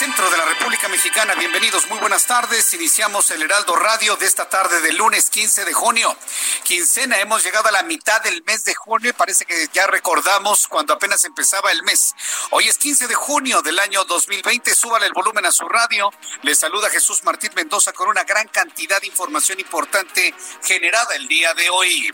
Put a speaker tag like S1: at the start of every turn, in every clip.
S1: Centro de la República Mexicana. Bienvenidos, muy buenas tardes. Iniciamos el Heraldo Radio de esta tarde del lunes 15 de junio. Quincena, hemos llegado a la mitad del mes de junio y parece que ya recordamos cuando apenas empezaba el mes. Hoy es 15 de junio del año 2020. Súbale el volumen a su radio. Le saluda Jesús Martín Mendoza con una gran cantidad de información importante generada el día de hoy.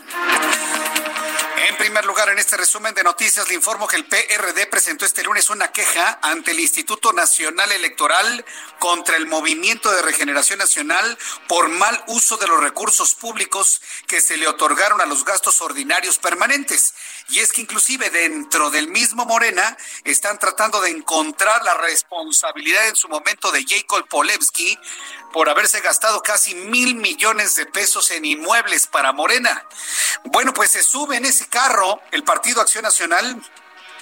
S1: En primer lugar, en este resumen de noticias, le informo que el PRD presentó este lunes una queja ante el Instituto Nacional Electoral contra el Movimiento de Regeneración Nacional por mal uso de los recursos públicos que se le otorgaron a los gastos ordinarios permanentes. Y es que inclusive dentro del mismo Morena están tratando de encontrar la responsabilidad en su momento de Jacob Polewski por haberse gastado casi mil millones de pesos en inmuebles para Morena. Bueno, pues se sube en ese carro el Partido Acción Nacional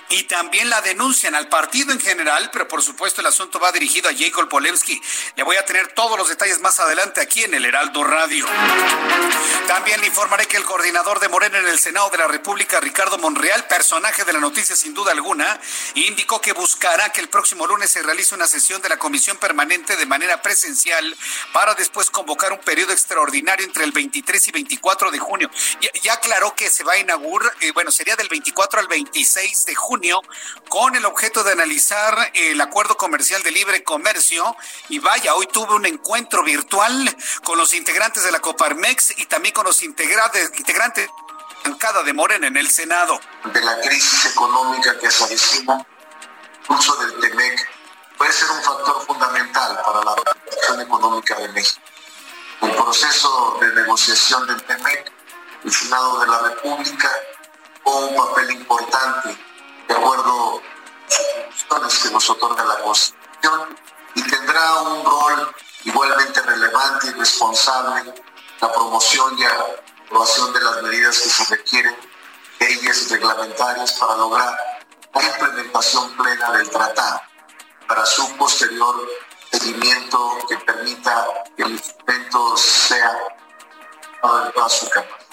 S1: y también la denuncian al partido en general, pero por supuesto el asunto va dirigido a Jacob Polewski. Le voy a tener todos los detalles más adelante aquí en el Heraldo Radio. También le informaré que el coordinador de Morena en el Senado de la República, Ricardo Monreal, personaje de la noticia sin duda alguna, indicó que buscará que el próximo lunes se realice una sesión de la Comisión Permanente de manera presencial para después convocar un periodo extraordinario entre el 23 y 24 de junio. Ya, aclaró que se va a inaugurar, eh, bueno, sería del 24 al 26 de junio con el objeto de analizar el acuerdo comercial de libre comercio. Y vaya, hoy tuve un encuentro virtual con los integrantes de la Coparmex y también con los integrantes, integrantes de Morena en el Senado.
S2: de la crisis económica que se avecina, el uso del TEMEC puede ser un factor fundamental para la recuperación económica de México. El proceso de negociación del TEMEC, el Senado de la República, tuvo un papel Y tendrá un rol igualmente relevante y responsable la promoción y aprobación de las medidas que se requieren, leyes reglamentarias para lograr la implementación plena del tratado, para su posterior seguimiento que permita que el instrumento sea toda su capacidad.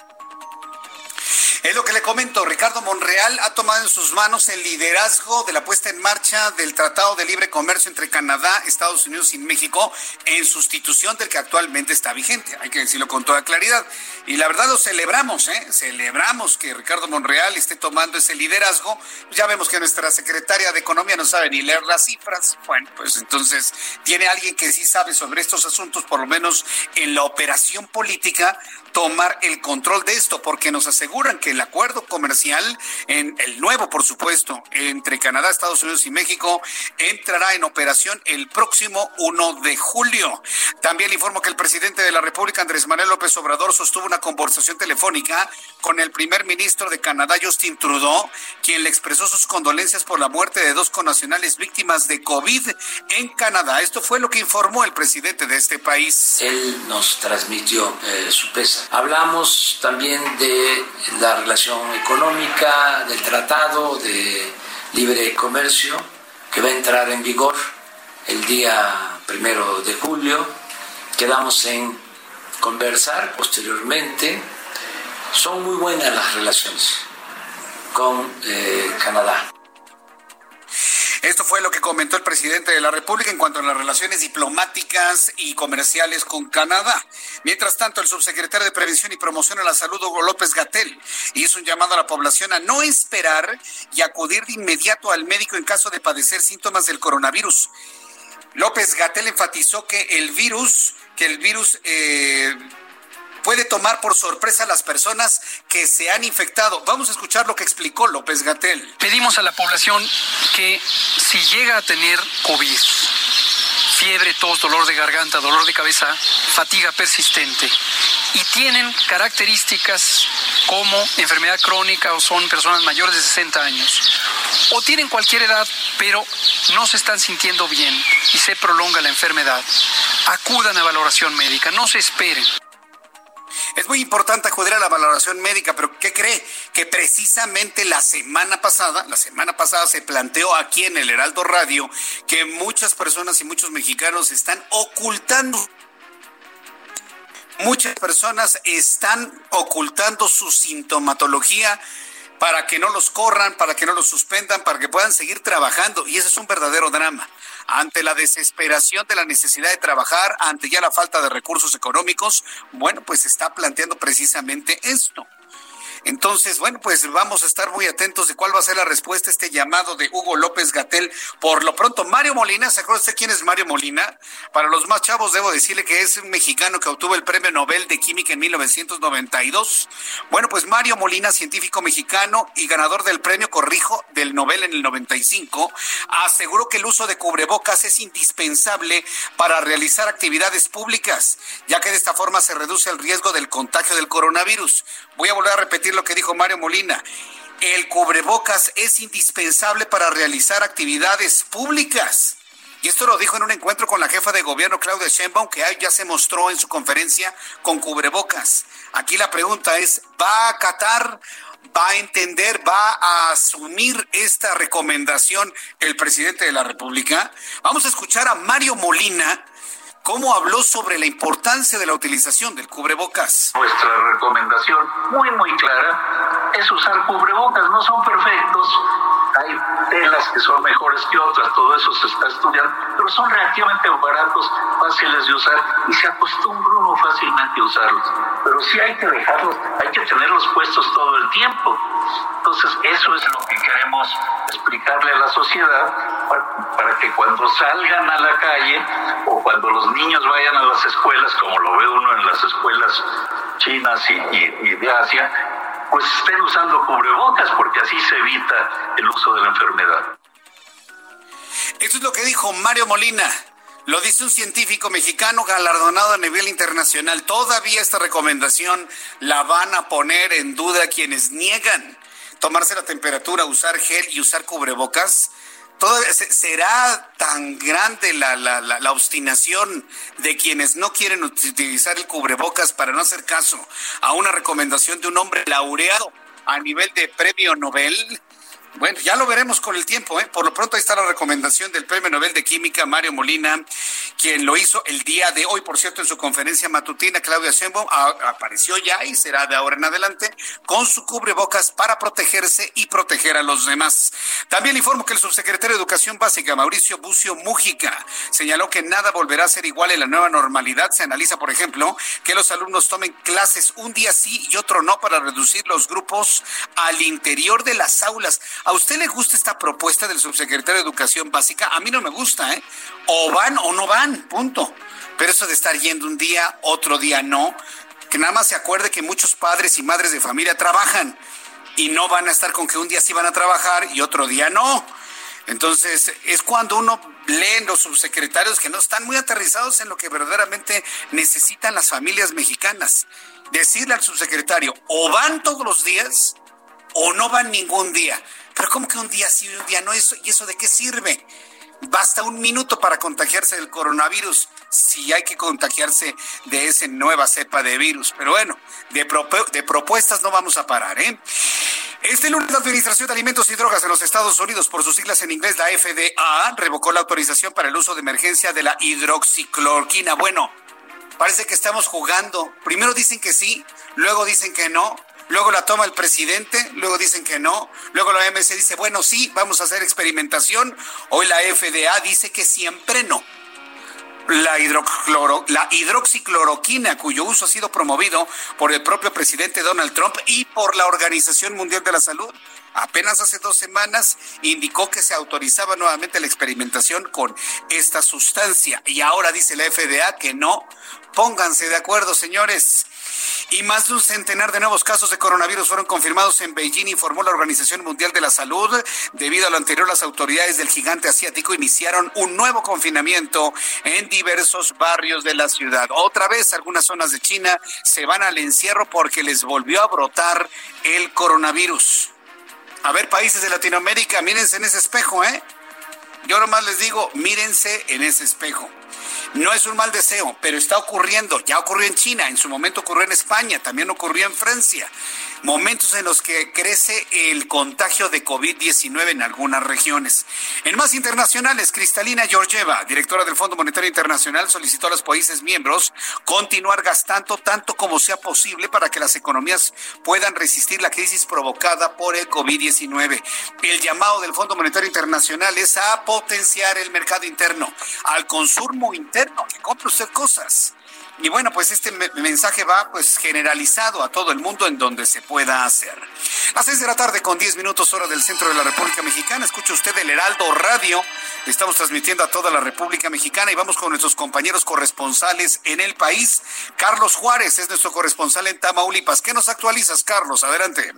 S1: Es lo que le comento, Ricardo Monreal ha tomado en sus manos el liderazgo de la puesta en marcha del Tratado de Libre Comercio entre Canadá, Estados Unidos y México en sustitución del que actualmente está vigente. Hay que decirlo con toda claridad. Y la verdad lo celebramos, ¿eh? Celebramos que Ricardo Monreal esté tomando ese liderazgo. Ya vemos que nuestra secretaria de Economía no sabe ni leer las cifras. Bueno, pues entonces tiene alguien que sí sabe sobre estos asuntos, por lo menos en la operación política, tomar el control de esto, porque nos aseguran que el acuerdo comercial, en el nuevo, por supuesto, entre Canadá, Estados Unidos y México, entrará en operación el próximo 1 de julio. También informo que el presidente de la República, Andrés Manuel López Obrador, sostuvo una conversación telefónica con el primer ministro de Canadá, Justin Trudeau, quien le expresó sus condolencias por la muerte de dos connacionales víctimas de COVID en Canadá. Esto fue lo que informó el presidente de este país.
S3: Él nos transmitió eh, su Hablamos también de la relación económica, del tratado de libre comercio que va a entrar en vigor el día primero de julio. Quedamos en conversar posteriormente. Son muy buenas las relaciones con eh, Canadá.
S1: Esto fue lo que comentó el presidente de la República en cuanto a las relaciones diplomáticas y comerciales con Canadá. Mientras tanto, el subsecretario de Prevención y Promoción a la Salud, Hugo López Gatel, hizo un llamado a la población a no esperar y acudir de inmediato al médico en caso de padecer síntomas del coronavirus. López Gatel enfatizó que el virus, que el virus eh, puede tomar por sorpresa a las personas que se han infectado. Vamos a escuchar lo que explicó López Gatel.
S4: Pedimos a la población que si llega a tener COVID, fiebre, tos, dolor de garganta, dolor de cabeza, fatiga persistente y tienen características como enfermedad crónica o son personas mayores de 60 años o tienen cualquier edad pero no se están sintiendo bien y se prolonga la enfermedad, acudan a valoración médica, no se esperen.
S1: Es muy importante acudir a la valoración médica, pero ¿qué cree? Que precisamente la semana pasada, la semana pasada se planteó aquí en el Heraldo Radio que muchas personas y muchos mexicanos están ocultando muchas personas están ocultando su sintomatología para que no los corran, para que no los suspendan, para que puedan seguir trabajando. Y ese es un verdadero drama ante la desesperación de la necesidad de trabajar, ante ya la falta de recursos económicos, bueno, pues está planteando precisamente esto. Entonces, bueno, pues vamos a estar muy atentos de cuál va a ser la respuesta a este llamado de Hugo López Gatel. Por lo pronto, Mario Molina, ¿se acuerda usted quién es Mario Molina? Para los más chavos, debo decirle que es un mexicano que obtuvo el Premio Nobel de Química en 1992. Bueno, pues Mario Molina, científico mexicano y ganador del premio, corrijo, del Nobel en el 95, aseguró que el uso de cubrebocas es indispensable para realizar actividades públicas, ya que de esta forma se reduce el riesgo del contagio del coronavirus. Voy a volver a repetir lo que dijo Mario Molina. El cubrebocas es indispensable para realizar actividades públicas. Y esto lo dijo en un encuentro con la jefa de gobierno Claudia Sheinbaum, que ya se mostró en su conferencia con cubrebocas. Aquí la pregunta es, ¿va a acatar, va a entender, va a asumir esta recomendación el presidente de la República? Vamos a escuchar a Mario Molina, cómo habló sobre la importancia de la utilización del cubrebocas.
S5: Nuestra recomendación muy, muy clara es usar cubrebocas. No son perfectos, hay telas que son mejores que otras, todo eso se está estudiando, pero son relativamente baratos, fáciles de usar y se acostumbra uno fácilmente a usarlos. Pero sí hay que dejarlos, hay que tenerlos puestos todo el tiempo. Entonces, eso es lo que queremos explicarle a la sociedad para, que cuando salgan a la calle o cuando los niños vayan a las escuelas, como lo ve uno en las escuelas chinas y, y de Asia, pues estén usando cubrebocas porque así se evita el uso de la enfermedad.
S1: Esto es lo que dijo Mario Molina. Lo dice un científico mexicano galardonado a nivel internacional. Todavía esta recomendación la van a poner en duda quienes niegan tomarse la temperatura, usar gel y usar cubrebocas será tan grande la, la, la, obstinación de quienes no quieren utilizar el cubrebocas para no hacer caso a una recomendación de un hombre laureado a nivel de premio Nobel bueno, ya lo veremos con el tiempo. ¿eh? Por lo pronto ahí está la recomendación del Premio Nobel de Química, Mario Molina, quien lo hizo el día de hoy, por cierto, en su conferencia matutina, Claudia Sheinbaum apareció ya y será de ahora en adelante con su cubrebocas para protegerse y proteger a los demás. También informo que el subsecretario de Educación Básica, Mauricio Bucio Mújica, señaló que nada volverá a ser igual en la nueva normalidad. Se analiza, por ejemplo, que los alumnos tomen clases un día sí y otro no para reducir los grupos al interior de las aulas. ¿A usted le gusta esta propuesta del subsecretario de Educación Básica? A mí no me gusta, ¿eh? O van o no van, punto. Pero eso de estar yendo un día, otro día no, que nada más se acuerde que muchos padres y madres de familia trabajan y no van a estar con que un día sí van a trabajar y otro día no. Entonces, es cuando uno lee en los subsecretarios que no están muy aterrizados en lo que verdaderamente necesitan las familias mexicanas. Decirle al subsecretario, o van todos los días o no van ningún día. Pero ¿cómo que un día sí y un día no? ¿Y eso de qué sirve? Basta un minuto para contagiarse del coronavirus, si hay que contagiarse de esa nueva cepa de virus. Pero bueno, de, de propuestas no vamos a parar, ¿eh? Este lunes la Administración de Alimentos y Drogas en los Estados Unidos, por sus siglas en inglés, la FDA, revocó la autorización para el uso de emergencia de la hidroxicloroquina. Bueno, parece que estamos jugando. Primero dicen que sí, luego dicen que no luego la toma el presidente, luego dicen que no, luego la OMS dice, bueno, sí, vamos a hacer experimentación, hoy la FDA dice que siempre no. La, la hidroxicloroquina, cuyo uso ha sido promovido por el propio presidente Donald Trump y por la Organización Mundial de la Salud, apenas hace dos semanas indicó que se autorizaba nuevamente la experimentación con esta sustancia. Y ahora dice la FDA que no. Pónganse de acuerdo, señores. Y más de un centenar de nuevos casos de coronavirus fueron confirmados en Beijing, informó la Organización Mundial de la Salud. Debido a lo anterior, las autoridades del gigante asiático iniciaron un nuevo confinamiento en diversos barrios de la ciudad. Otra vez, algunas zonas de China se van al encierro porque les volvió a brotar el coronavirus. A ver, países de Latinoamérica, mírense en ese espejo, ¿eh? Yo nomás les digo, mírense en ese espejo. No es un mal deseo, pero está ocurriendo. Ya ocurrió en China, en su momento ocurrió en España, también ocurrió en Francia. Momentos en los que crece el contagio de COVID-19 en algunas regiones. En más internacionales, Cristalina Georgieva, directora del Fondo Monetario Internacional, solicitó a los países miembros continuar gastando tanto como sea posible para que las economías puedan resistir la crisis provocada por el COVID-19. El llamado del Fondo Monetario Internacional es a potenciar el mercado interno, al consumo interno que compre usted cosas. Y bueno, pues este mensaje va pues generalizado a todo el mundo en donde se pueda hacer. A seis de la tarde con 10 minutos hora del centro de la República Mexicana, escucha usted el Heraldo Radio. Estamos transmitiendo a toda la República Mexicana y vamos con nuestros compañeros corresponsales en el país. Carlos Juárez es nuestro corresponsal en Tamaulipas. ¿Qué nos actualizas, Carlos? Adelante.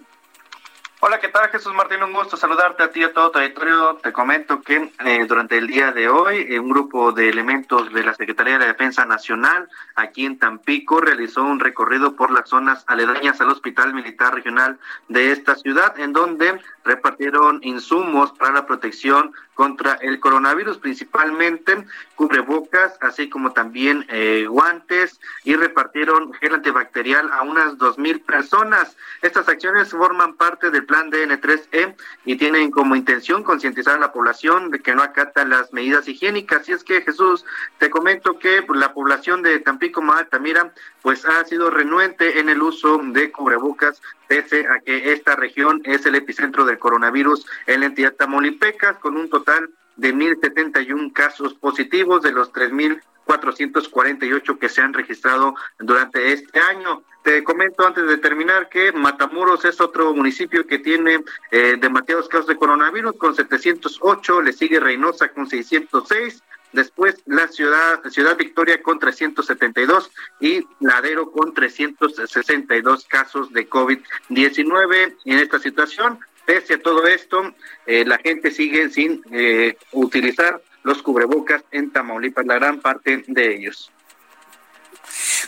S6: Hola, ¿qué tal Jesús Martín? Un gusto saludarte a ti y a todo tu territorio. Te comento que eh, durante el día de hoy eh, un grupo de elementos de la Secretaría de Defensa Nacional aquí en Tampico realizó un recorrido por las zonas aledañas al Hospital Militar Regional de esta ciudad, en donde repartieron insumos para la protección contra el coronavirus, principalmente cubrebocas, así como también eh, guantes y repartieron gel antibacterial a unas dos mil personas. Estas acciones forman parte del plan DN3E y tienen como intención concientizar a la población de que no acata las medidas higiénicas. Y es que Jesús, te comento que la población de Tampico, Altamira, pues ha sido renuente en el uso de cubrebocas pese a que esta región es el epicentro del coronavirus en la entidad Tamaulipeca, con un total de 1.071 casos positivos de los 3.448 que se han registrado durante este año. Te comento antes de terminar que Matamoros es otro municipio que tiene eh, demasiados casos de coronavirus con 708, le sigue Reynosa con 606, después la ciudad, ciudad Victoria con 372 y Ladero con 362 casos de COVID-19 en esta situación. Pese a todo esto, eh, la gente sigue sin eh, utilizar los cubrebocas en Tamaulipas, la gran parte de ellos.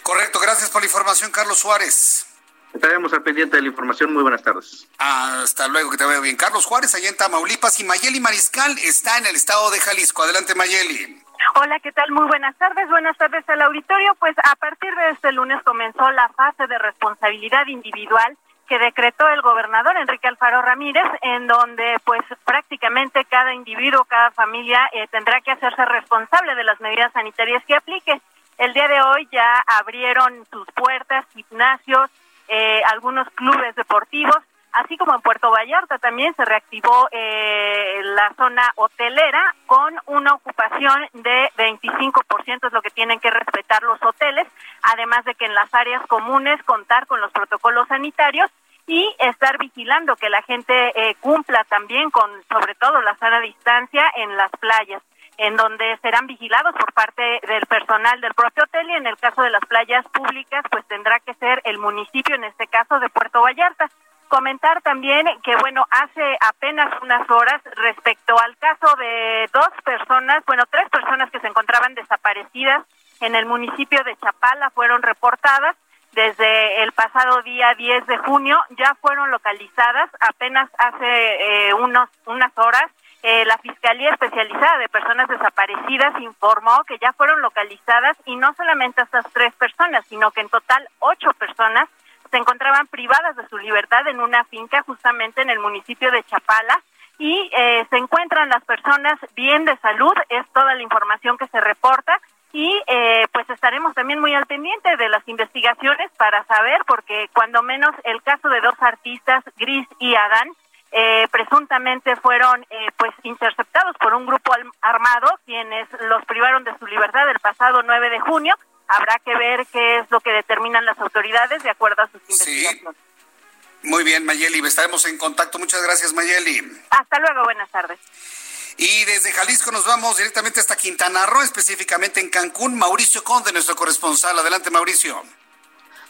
S1: Correcto, gracias por la información, Carlos Suárez.
S6: Estaremos al pendiente de la información. Muy buenas tardes.
S1: Hasta luego, que te veo bien. Carlos Juárez, allá en Tamaulipas, y Mayeli Mariscal está en el estado de Jalisco. Adelante, Mayeli.
S7: Hola, ¿qué tal? Muy buenas tardes. Buenas tardes al auditorio. Pues a partir de este lunes comenzó la fase de responsabilidad individual que decretó el gobernador Enrique Alfaro Ramírez, en donde pues prácticamente cada individuo, cada familia eh, tendrá que hacerse responsable de las medidas sanitarias que aplique. El día de hoy ya abrieron sus puertas gimnasios, eh, algunos clubes deportivos, así como en Puerto Vallarta también se reactivó eh, la zona hotelera con una ocupación de 25%, es lo que tienen que respetar los hoteles, además de que en las áreas comunes contar con los protocolos sanitarios y estar vigilando que la gente eh, cumpla también con sobre todo la sana distancia en las playas en donde serán vigilados por parte del personal del propio hotel y en el caso de las playas públicas, pues tendrá que ser el municipio, en este caso de Puerto Vallarta. Comentar también que, bueno, hace apenas unas horas respecto al caso de dos personas, bueno, tres personas que se encontraban desaparecidas en el municipio de Chapala fueron reportadas desde el pasado día 10 de junio, ya fueron localizadas apenas hace eh, unos, unas horas eh, la Fiscalía Especializada de Personas Desaparecidas informó que ya fueron localizadas y no solamente estas tres personas, sino que en total ocho personas se encontraban privadas de su libertad en una finca justamente en el municipio de Chapala. Y eh, se encuentran las personas bien de salud, es toda la información que se reporta. Y eh, pues estaremos también muy al pendiente de las investigaciones para saber, porque cuando menos el caso de dos artistas, Gris y Adán, eh, presuntamente fueron eh, pues interceptados por un grupo armado quienes los privaron de su libertad el pasado 9 de junio. Habrá que ver qué es lo que determinan las autoridades de acuerdo a sus investigaciones.
S1: Muy bien, Mayeli, estaremos en contacto. Muchas gracias, Mayeli.
S7: Hasta luego, buenas tardes.
S1: Y desde Jalisco nos vamos directamente hasta Quintana Roo, específicamente en Cancún. Mauricio Conde, nuestro corresponsal. Adelante, Mauricio.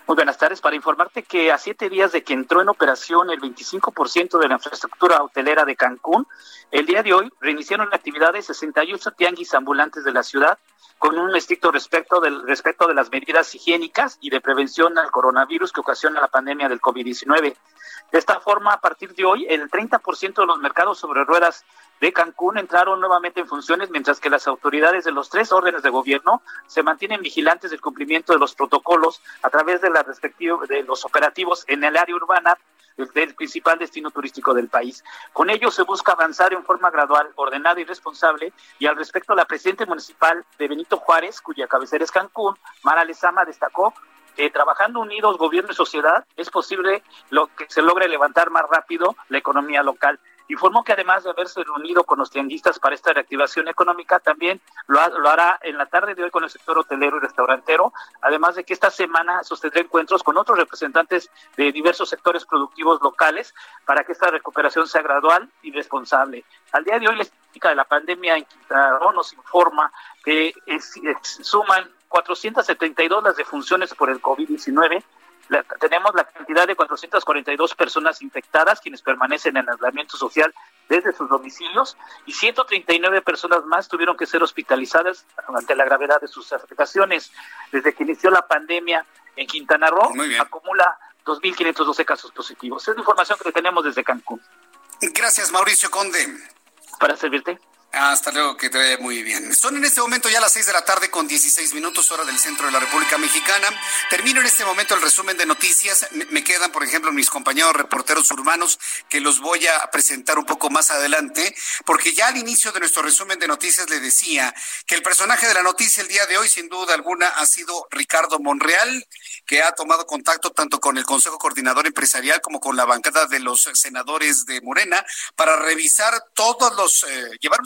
S8: Muy buenas tardes. Para informarte que a siete días de que entró en operación el 25% de la infraestructura hotelera de Cancún, el día de hoy reiniciaron la actividad de 68 tianguis ambulantes de la ciudad con un estricto respeto del respeto de las medidas higiénicas y de prevención al coronavirus que ocasiona la pandemia del COVID-19. De esta forma, a partir de hoy, el 30% de los mercados sobre ruedas de Cancún entraron nuevamente en funciones, mientras que las autoridades de los tres órdenes de gobierno se mantienen vigilantes del cumplimiento de los protocolos a través de, de los operativos en el área urbana del principal destino turístico del país. Con ello se busca avanzar en forma gradual, ordenada y responsable. Y al respecto, la presidenta municipal de Benito Juárez, cuya cabecera es Cancún, Mara Lezama, destacó que trabajando unidos, gobierno y sociedad, es posible lo que se logre levantar más rápido la economía local. Informó que además de haberse reunido con los tianguistas para esta reactivación económica, también lo, hará en la tarde de hoy con el sector hotelero y restaurantero, además de que esta semana sostendrá encuentros con otros representantes de diversos sectores productivos locales para que esta recuperación sea gradual y responsable. Al día de hoy, la estadística de la pandemia en Quintana Roo nos informa que suman 472 las defunciones por el COVID-19 tenemos la cantidad de 442 personas infectadas, quienes permanecen en aislamiento social desde sus domicilios, y 139 personas más tuvieron que ser hospitalizadas ante la gravedad de sus afectaciones. Desde que inició la pandemia en Quintana Roo, acumula 2.512 casos positivos. Es la información que tenemos desde Cancún.
S1: Gracias, Mauricio Conde.
S8: Para servirte.
S1: Hasta luego, que te vaya muy bien. Son en este momento ya las 6 de la tarde con 16 minutos hora del centro de la República Mexicana. Termino en este momento el resumen de noticias. Me quedan, por ejemplo, mis compañeros reporteros urbanos que los voy a presentar un poco más adelante, porque ya al inicio de nuestro resumen de noticias le decía que el personaje de la noticia el día de hoy, sin duda alguna, ha sido Ricardo Monreal, que ha tomado contacto tanto con el Consejo Coordinador Empresarial como con la bancada de los senadores de Morena para revisar todos los, eh, llevar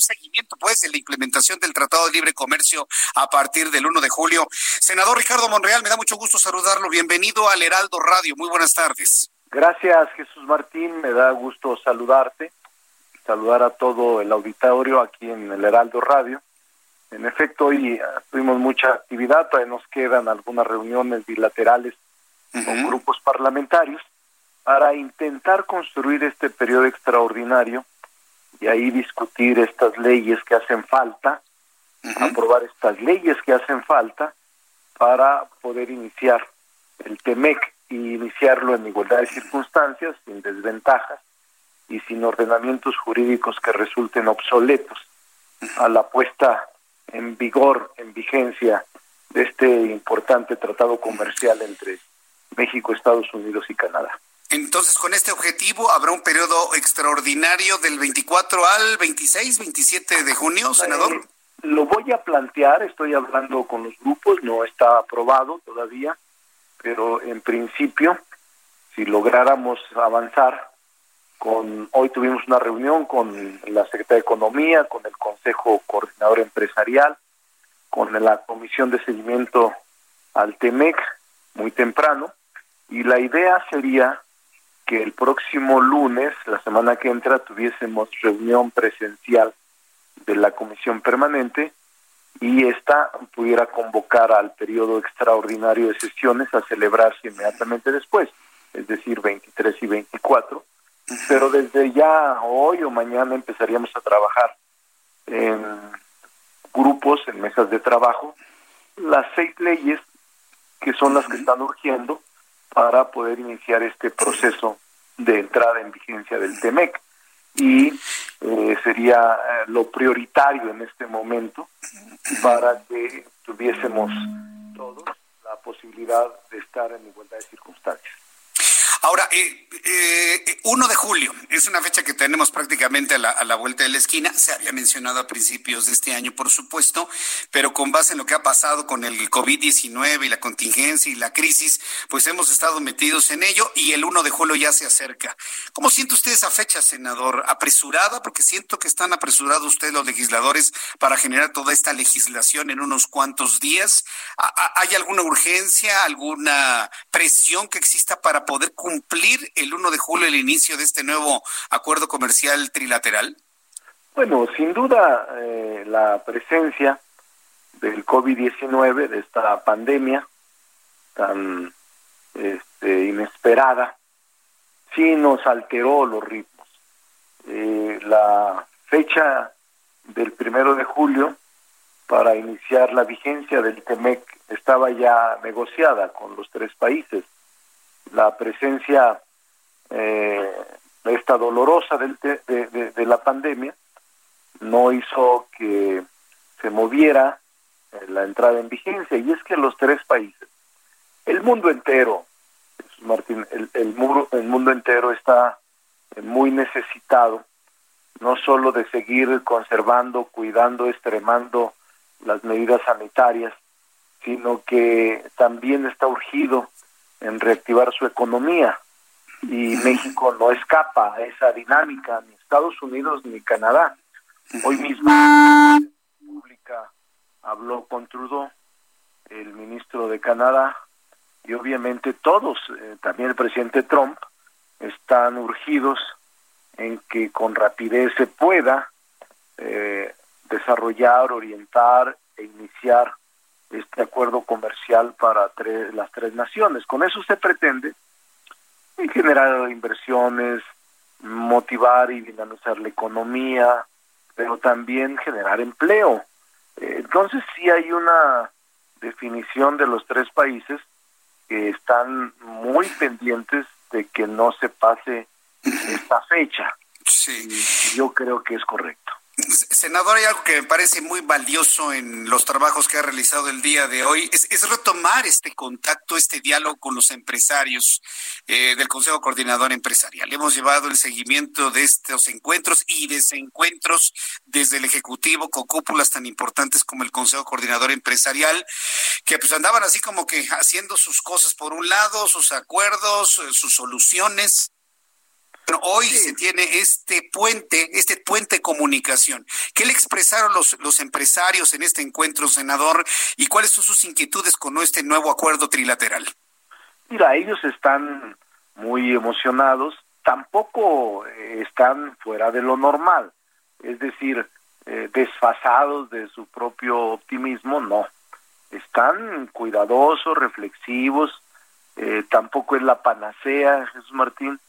S1: pues, en la implementación del Tratado de Libre Comercio a partir del 1 de julio. Senador Ricardo Monreal, me da mucho gusto saludarlo. Bienvenido al Heraldo Radio. Muy buenas tardes.
S9: Gracias, Jesús Martín. Me da gusto saludarte, saludar a todo el auditorio aquí en el Heraldo Radio. En efecto, hoy eh, tuvimos mucha actividad, todavía nos quedan algunas reuniones bilaterales con grupos parlamentarios para intentar construir este periodo extraordinario y ahí discutir estas leyes que hacen falta, aprobar estas leyes que hacen falta para poder iniciar el TEMEC y iniciarlo en igualdad de circunstancias, sin desventajas y sin ordenamientos jurídicos que resulten obsoletos a la puesta en vigor, en vigencia de este importante tratado comercial entre México, Estados Unidos y Canadá.
S1: Entonces, con este objetivo, ¿habrá un periodo extraordinario del 24 al 26, 27 de junio, senador? Eh,
S9: lo voy a plantear, estoy hablando con los grupos, no está aprobado todavía, pero en principio, si lográramos avanzar, con hoy tuvimos una reunión con la Secretaría de Economía, con el Consejo Coordinador Empresarial, con la Comisión de Seguimiento al TEMEC, muy temprano, y la idea sería que el próximo lunes, la semana que entra, tuviésemos reunión presencial de la comisión permanente y esta pudiera convocar al periodo extraordinario de sesiones a celebrarse inmediatamente después, es decir, 23 y 24. Pero desde ya hoy o mañana empezaríamos a trabajar en grupos, en mesas de trabajo, las seis leyes que son las que están urgiendo para poder iniciar este proceso de entrada en vigencia del TEMEC. Y eh, sería eh, lo prioritario en este momento para que tuviésemos todos la posibilidad de estar en igualdad de circunstancias.
S1: Ahora, eh, eh, 1 de julio es una fecha que tenemos prácticamente a la, a la, vuelta de la esquina. Se había mencionado a principios de este año, por supuesto, pero con base en lo que ha pasado con el COVID-19 y la contingencia y la crisis, pues hemos estado metidos en ello y el 1 de julio ya se acerca. ¿Cómo siente usted esa fecha, senador? ¿Apresurada? Porque siento que están apresurados ustedes los legisladores para generar toda esta legislación en unos cuantos días. ¿Hay alguna urgencia, alguna presión que exista para poder cumplir el 1 de julio el inicio de este nuevo acuerdo comercial trilateral?
S9: Bueno, sin duda eh, la presencia del COVID-19, de esta pandemia tan este, inesperada, sí nos alteró los ritmos. Eh, la fecha del primero de julio para iniciar la vigencia del TEMEC estaba ya negociada con los tres países. La presencia eh, esta dolorosa del de, de, la pandemia no hizo que se moviera eh, la entrada en vigencia. Y es que los tres países, el mundo entero, Martín, el, el, muro, el mundo entero está muy necesitado no solo de seguir conservando, cuidando, extremando las medidas sanitarias, sino que también está urgido en reactivar su economía. Y México no escapa a esa dinámica, ni Estados Unidos ni Canadá. Hoy mismo la República habló con Trudeau, el ministro de Canadá, y obviamente todos, eh, también el presidente Trump, están urgidos en que con rapidez se pueda eh, desarrollar, orientar e iniciar este acuerdo comercial para las tres naciones. Con eso se pretende generar inversiones, motivar y dinamizar la economía, pero también generar empleo. Eh, entonces sí hay una definición de los tres países que están muy pendientes de que no se pase esta fecha. Sí. yo creo que es correcto.
S1: Senador, hay algo que me parece muy valioso en los trabajos que ha realizado el día de hoy, es, retomar este contacto, este diálogo con los empresarios eh, del Consejo Coordinador Empresarial. Hemos llevado el seguimiento de estos encuentros y desencuentros desde el Ejecutivo con cúpulas tan importantes como el Consejo Coordinador Empresarial, que pues andaban así como que haciendo sus cosas por un lado, sus acuerdos, eh, sus soluciones hoy se tiene este puente, este puente de comunicación. ¿Qué le expresaron los, los empresarios en este encuentro, senador? ¿Y cuáles son sus inquietudes con este nuevo acuerdo trilateral?
S9: Mira, ellos están muy emocionados, tampoco eh, están fuera de lo normal, es decir, eh, desfasados de su propio optimismo, no. Están cuidadosos, reflexivos, eh, tampoco es la panacea, Jesús Martín,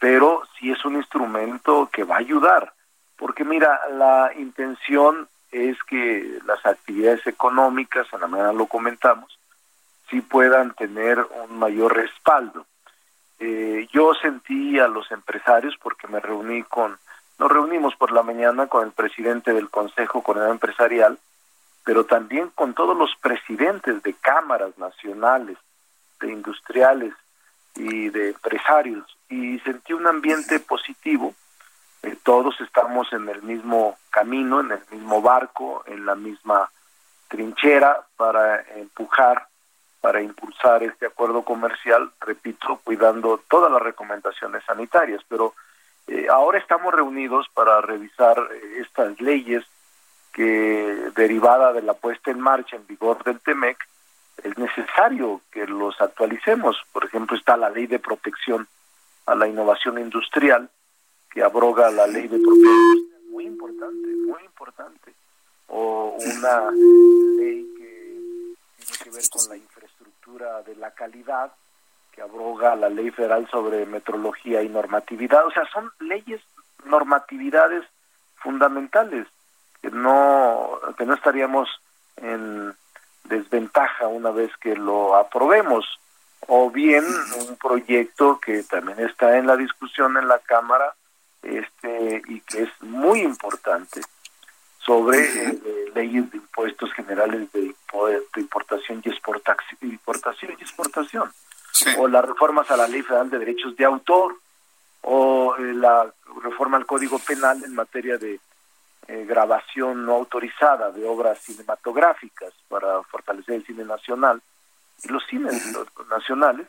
S9: pero sí es un instrumento que va a ayudar, porque mira, la intención es que las actividades económicas, a la mañana lo comentamos, sí puedan tener un mayor respaldo. Eh, yo sentí a los empresarios porque me reuní con, nos reunimos por la mañana con el presidente del Consejo Coordinador Empresarial, pero también con todos los presidentes de cámaras nacionales, de industriales y de empresarios y sentí un ambiente positivo. Eh, todos estamos en el mismo camino, en el mismo barco, en la misma trinchera para empujar, para impulsar este acuerdo comercial, repito, cuidando todas las recomendaciones sanitarias. Pero eh, ahora estamos reunidos para revisar eh, estas leyes que derivada de la puesta en marcha en vigor del TEMEC, es necesario que los actualicemos. Por ejemplo, está la ley de protección a la innovación industrial que abroga la ley de propiedad muy importante, muy importante, o una ley que tiene que ver con la infraestructura de la calidad que abroga la ley federal sobre metrología y normatividad, o sea, son leyes, normatividades fundamentales que no que no estaríamos en desventaja una vez que lo aprobemos o bien un proyecto que también está en la discusión en la Cámara este y que es muy importante sobre eh, leyes de impuestos generales de, importación y exportación, importación y exportación. o las reformas a la Ley Federal de Derechos de Autor, o eh, la reforma al Código Penal en materia de eh, grabación no autorizada de obras cinematográficas para fortalecer el cine nacional los cines nacionales,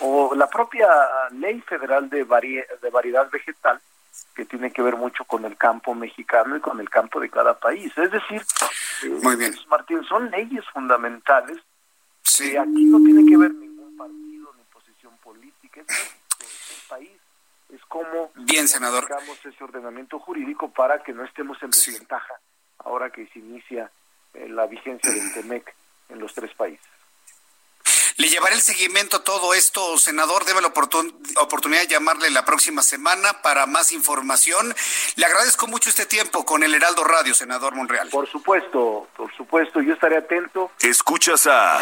S9: o la propia Ley Federal de, de Variedad Vegetal, que tiene que ver mucho con el campo mexicano y con el campo de cada país. Es decir,
S1: Muy bien.
S9: Martín, son leyes fundamentales que aquí no tiene que ver ningún partido ni posición política, es, el país. Es como
S1: Bien, senador.
S9: ese ordenamiento jurídico para que no estemos en desventaja ahora que se inicia eh, la vigencia del TEMEC en los tres países.
S1: Le llevaré el seguimiento a todo esto, senador. Debe la oportunidad de llamarle la próxima semana para más información. Le agradezco mucho este tiempo con el Heraldo Radio, senador Monreal.
S9: Por supuesto, por supuesto, yo estaré atento.
S10: Escuchas a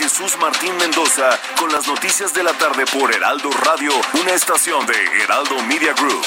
S10: Jesús Martín Mendoza con las noticias de la tarde por Heraldo Radio, una estación de Heraldo Media Group.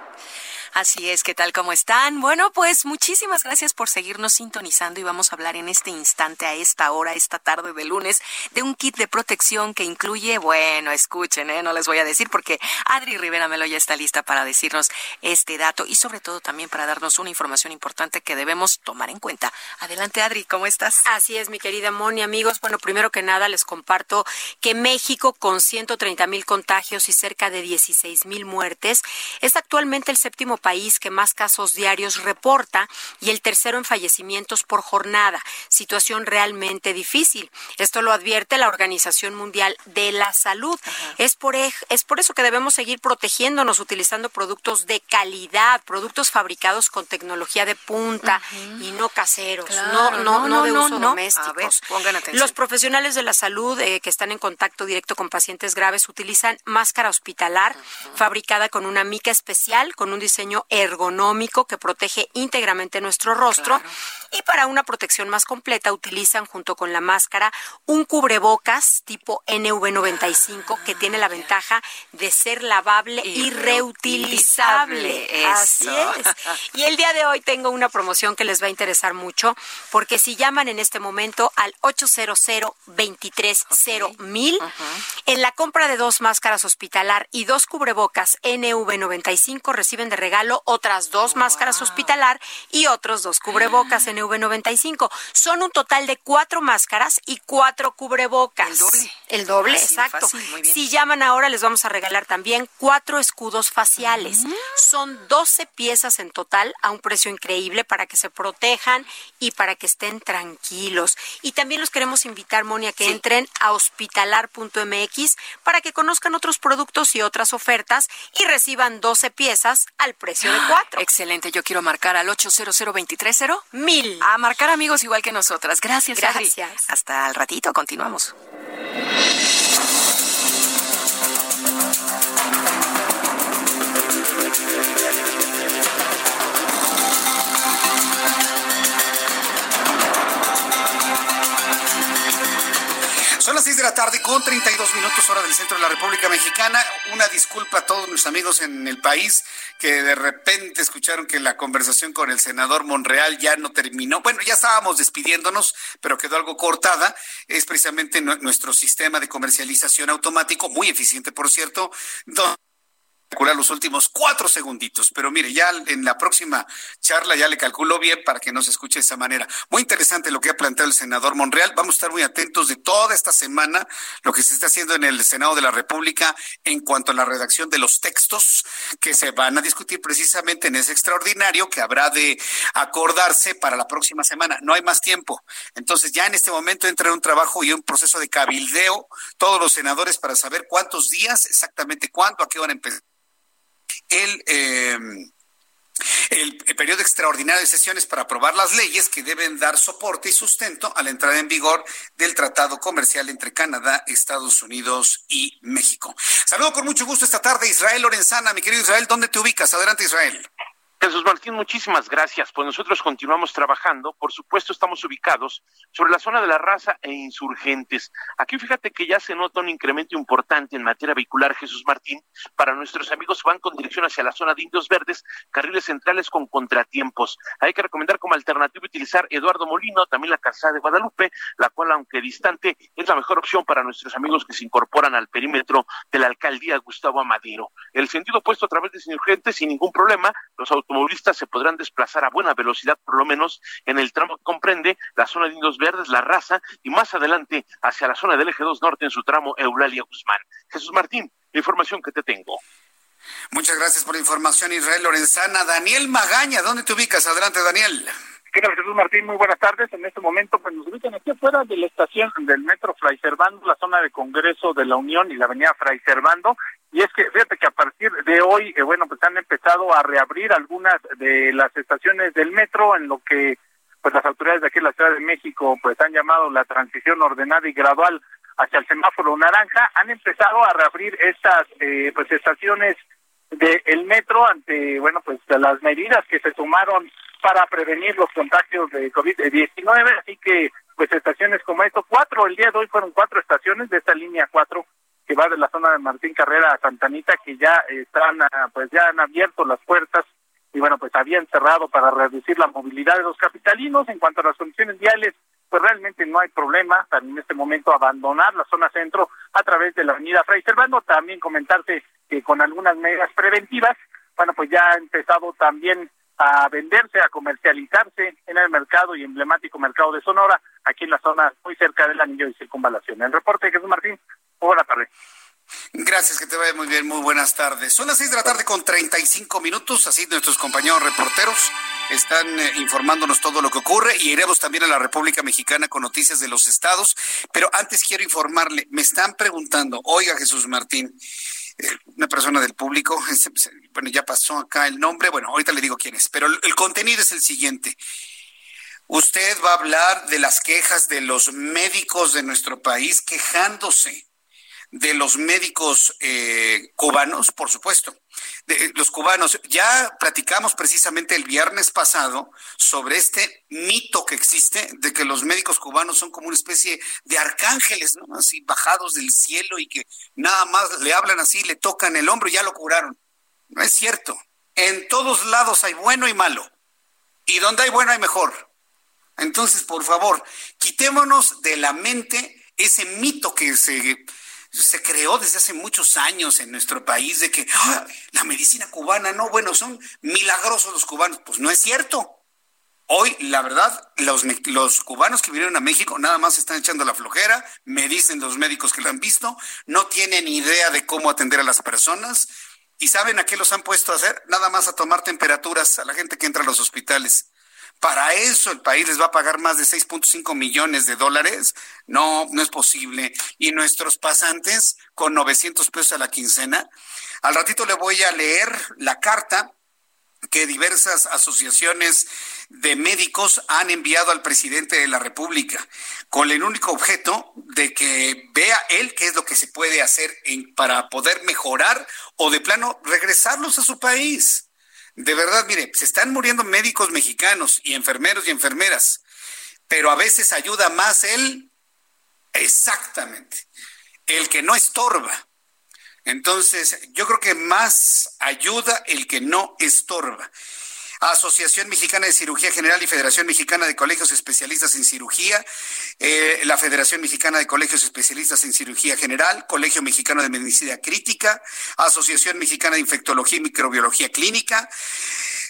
S11: Así es, ¿qué tal? ¿Cómo están? Bueno, pues muchísimas gracias por seguirnos sintonizando y vamos a hablar en este instante, a esta hora, esta tarde de lunes, de un kit de protección que incluye, bueno, escuchen, ¿eh? no les voy a decir porque Adri Rivera Melo ya está lista para decirnos este dato y sobre todo también para darnos una información importante que debemos tomar en cuenta. Adelante, Adri, ¿cómo estás?
S12: Así es, mi querida Moni, amigos. Bueno, primero que nada les comparto que México, con 130 mil contagios y cerca de 16 mil muertes, es actualmente el séptimo país que más casos diarios reporta y el tercero en fallecimientos por jornada. Situación realmente difícil. Esto lo advierte la Organización Mundial de la Salud. Es por, es por eso que debemos seguir protegiéndonos utilizando productos de calidad, productos fabricados con tecnología de punta y no caseros, no, no, no, de uso domésticos. Los profesionales de la salud eh, que están en contacto directo con pacientes graves utilizan máscara hospitalar fabricada con una mica especial, con un diseño ergonómico que protege íntegramente nuestro rostro. Y para una protección más completa utilizan junto con la máscara un cubrebocas tipo NV95 que tiene la ventaja de ser lavable y, reutilizable. Así es. Y el día de hoy tengo una promoción que les va a interesar mucho porque si llaman en este momento al 800 230 mil en la compra de dos máscaras hospitalar y dos cubrebocas NV95 reciben de regalo otras dos máscaras hospitalar y otros dos cubrebocas NV95. Son un total de cuatro máscaras y cuatro cubrebocas.
S11: El doble.
S12: El doble, exacto. Si llaman ahora les vamos a regalar también cuatro escudos faciales. Son 12 piezas en total a un precio increíble para que se protejan y para que estén tranquilos. Y también los queremos invitar, Moni, a que entren a hospitalar.mx para que conozcan otros productos y otras ofertas y reciban 12 piezas al precio de cuatro.
S11: Excelente, yo quiero marcar al 800 230
S12: mil.
S11: A marcar amigos igual que nosotras. Gracias,
S12: Gracias.
S11: Adri. Hasta el ratito, continuamos.
S1: Son las 6 de la tarde con 32 minutos hora del centro de la República Mexicana. Una disculpa a todos nuestros amigos en el país que de repente escucharon que la conversación con el senador Monreal ya no terminó. Bueno, ya estábamos despidiéndonos, pero quedó algo cortada. Es precisamente nuestro sistema de comercialización automático, muy eficiente por cierto, donde los últimos cuatro segunditos, pero mire, ya en la próxima charla ya le calculo bien para que no se escuche de esa manera. Muy interesante lo que ha planteado el senador Monreal. Vamos a estar muy atentos de toda esta semana lo que se está haciendo en el Senado de la República en cuanto a la redacción de los textos que se van a discutir precisamente en ese extraordinario que habrá de acordarse para la próxima semana. No hay más tiempo. Entonces ya en este momento entra en un trabajo y un proceso de cabildeo todos los senadores para saber cuántos días, exactamente cuándo, a qué van a empezar el, eh, el, periodo extraordinario de sesiones para aprobar las leyes que deben dar soporte y sustento a la entrada en vigor del Tratado Comercial entre Canadá, Estados Unidos y México. Saludo con mucho gusto esta tarde Israel Lorenzana. Mi querido Israel, ¿dónde te ubicas? Adelante, Israel.
S13: Jesús Martín, muchísimas gracias. Pues nosotros continuamos trabajando. Por supuesto, estamos ubicados sobre la zona de la raza e insurgentes. Aquí fíjate que ya se nota un incremento importante en materia vehicular, Jesús Martín. Para nuestros amigos van con dirección hacia la zona de Indios Verdes, carriles centrales con contratiempos. Hay que recomendar como alternativa utilizar Eduardo Molino, también la calzada de Guadalupe, la cual, aunque distante, es la mejor opción para nuestros amigos que se incorporan al perímetro de la alcaldía Gustavo Amadero. El sentido opuesto a través de insurgentes sin ningún problema. Los se podrán desplazar a buena velocidad, por lo menos en el tramo que comprende la zona de Indios Verdes, La Raza, y más adelante hacia la zona del Eje 2 Norte en su tramo Eulalia Guzmán. Jesús Martín, la información que te tengo.
S1: Muchas gracias por la información, Israel Lorenzana. Daniel Magaña, ¿dónde te ubicas? Adelante, Daniel.
S14: ¿Qué tal, Jesús Martín? Muy buenas tardes. En este momento pues, nos ubican aquí afuera de la estación del metro Fray Servando, la zona de Congreso de la Unión y la avenida Fray Servando. Y es que fíjate que a partir de hoy, eh, bueno, pues han empezado a reabrir algunas de las estaciones del metro en lo que pues las autoridades de aquí en la Ciudad de México pues han llamado la transición ordenada y gradual hacia el semáforo naranja. Han empezado a reabrir estas eh, pues estaciones del metro ante, bueno, pues las medidas que se tomaron para prevenir los contagios de COVID-19, así que pues estaciones como esto, cuatro, el día de hoy fueron cuatro estaciones de esta línea cuatro que va de la zona de Martín Carrera a Santanita, que ya están, ah, pues ya han abierto las puertas y bueno, pues habían cerrado para reducir la movilidad de los capitalinos. En cuanto a las condiciones viales, pues realmente no hay problema en este momento abandonar la zona centro a través de la avenida Fray Servando. También comentarte que con algunas medidas preventivas, bueno, pues ya ha empezado también a venderse, a comercializarse en el mercado y emblemático mercado de Sonora, aquí en la zona muy cerca del anillo de circunvalación. El reporte de Jesús Martín, buena tarde.
S1: Gracias, que te vaya muy bien, muy buenas tardes. Son las seis de la tarde con 35 minutos, así nuestros compañeros reporteros están eh, informándonos todo lo que ocurre y iremos también a la República Mexicana con noticias de los estados. Pero antes quiero informarle, me están preguntando, oiga Jesús Martín, eh, una persona del público, bueno, ya pasó acá el nombre, bueno, ahorita le digo quién es, pero el contenido es el siguiente. Usted va a hablar de las quejas de los médicos de nuestro país quejándose de los médicos eh, cubanos, por supuesto, de los cubanos. Ya platicamos precisamente el viernes pasado sobre este mito que existe de que los médicos cubanos son como una especie de arcángeles, ¿no? Así bajados del cielo y que nada más le hablan así, le tocan el hombro y ya lo curaron. No es cierto. En todos lados hay bueno y malo. Y donde hay bueno hay mejor. Entonces, por favor, quitémonos de la mente ese mito que se se creó desde hace muchos años en nuestro país de que ah, la medicina cubana, no, bueno, son milagrosos los cubanos. Pues no es cierto. Hoy, la verdad, los, los cubanos que vinieron a México nada más están echando la flojera, me dicen los médicos que lo han visto, no tienen idea de cómo atender a las personas. ¿Y saben a qué los han puesto a hacer? Nada más a tomar temperaturas a la gente que entra a los hospitales. Para eso el país les va a pagar más de 6.5 millones de dólares. No, no es posible. Y nuestros pasantes con 900 pesos a la quincena. Al ratito le voy a leer la carta que diversas asociaciones de médicos han enviado al presidente de la República con el único objeto de que vea él qué es lo que se puede hacer para poder mejorar o de plano regresarlos a su país. De verdad, mire, se están muriendo médicos mexicanos y enfermeros y enfermeras, pero a veces ayuda más él, exactamente, el que no estorba. Entonces, yo creo que más ayuda el que no estorba. Asociación Mexicana de Cirugía General y Federación Mexicana de Colegios Especialistas en Cirugía, eh, la Federación Mexicana de Colegios Especialistas en Cirugía General, Colegio Mexicano de Medicina Crítica, Asociación Mexicana de Infectología y Microbiología Clínica,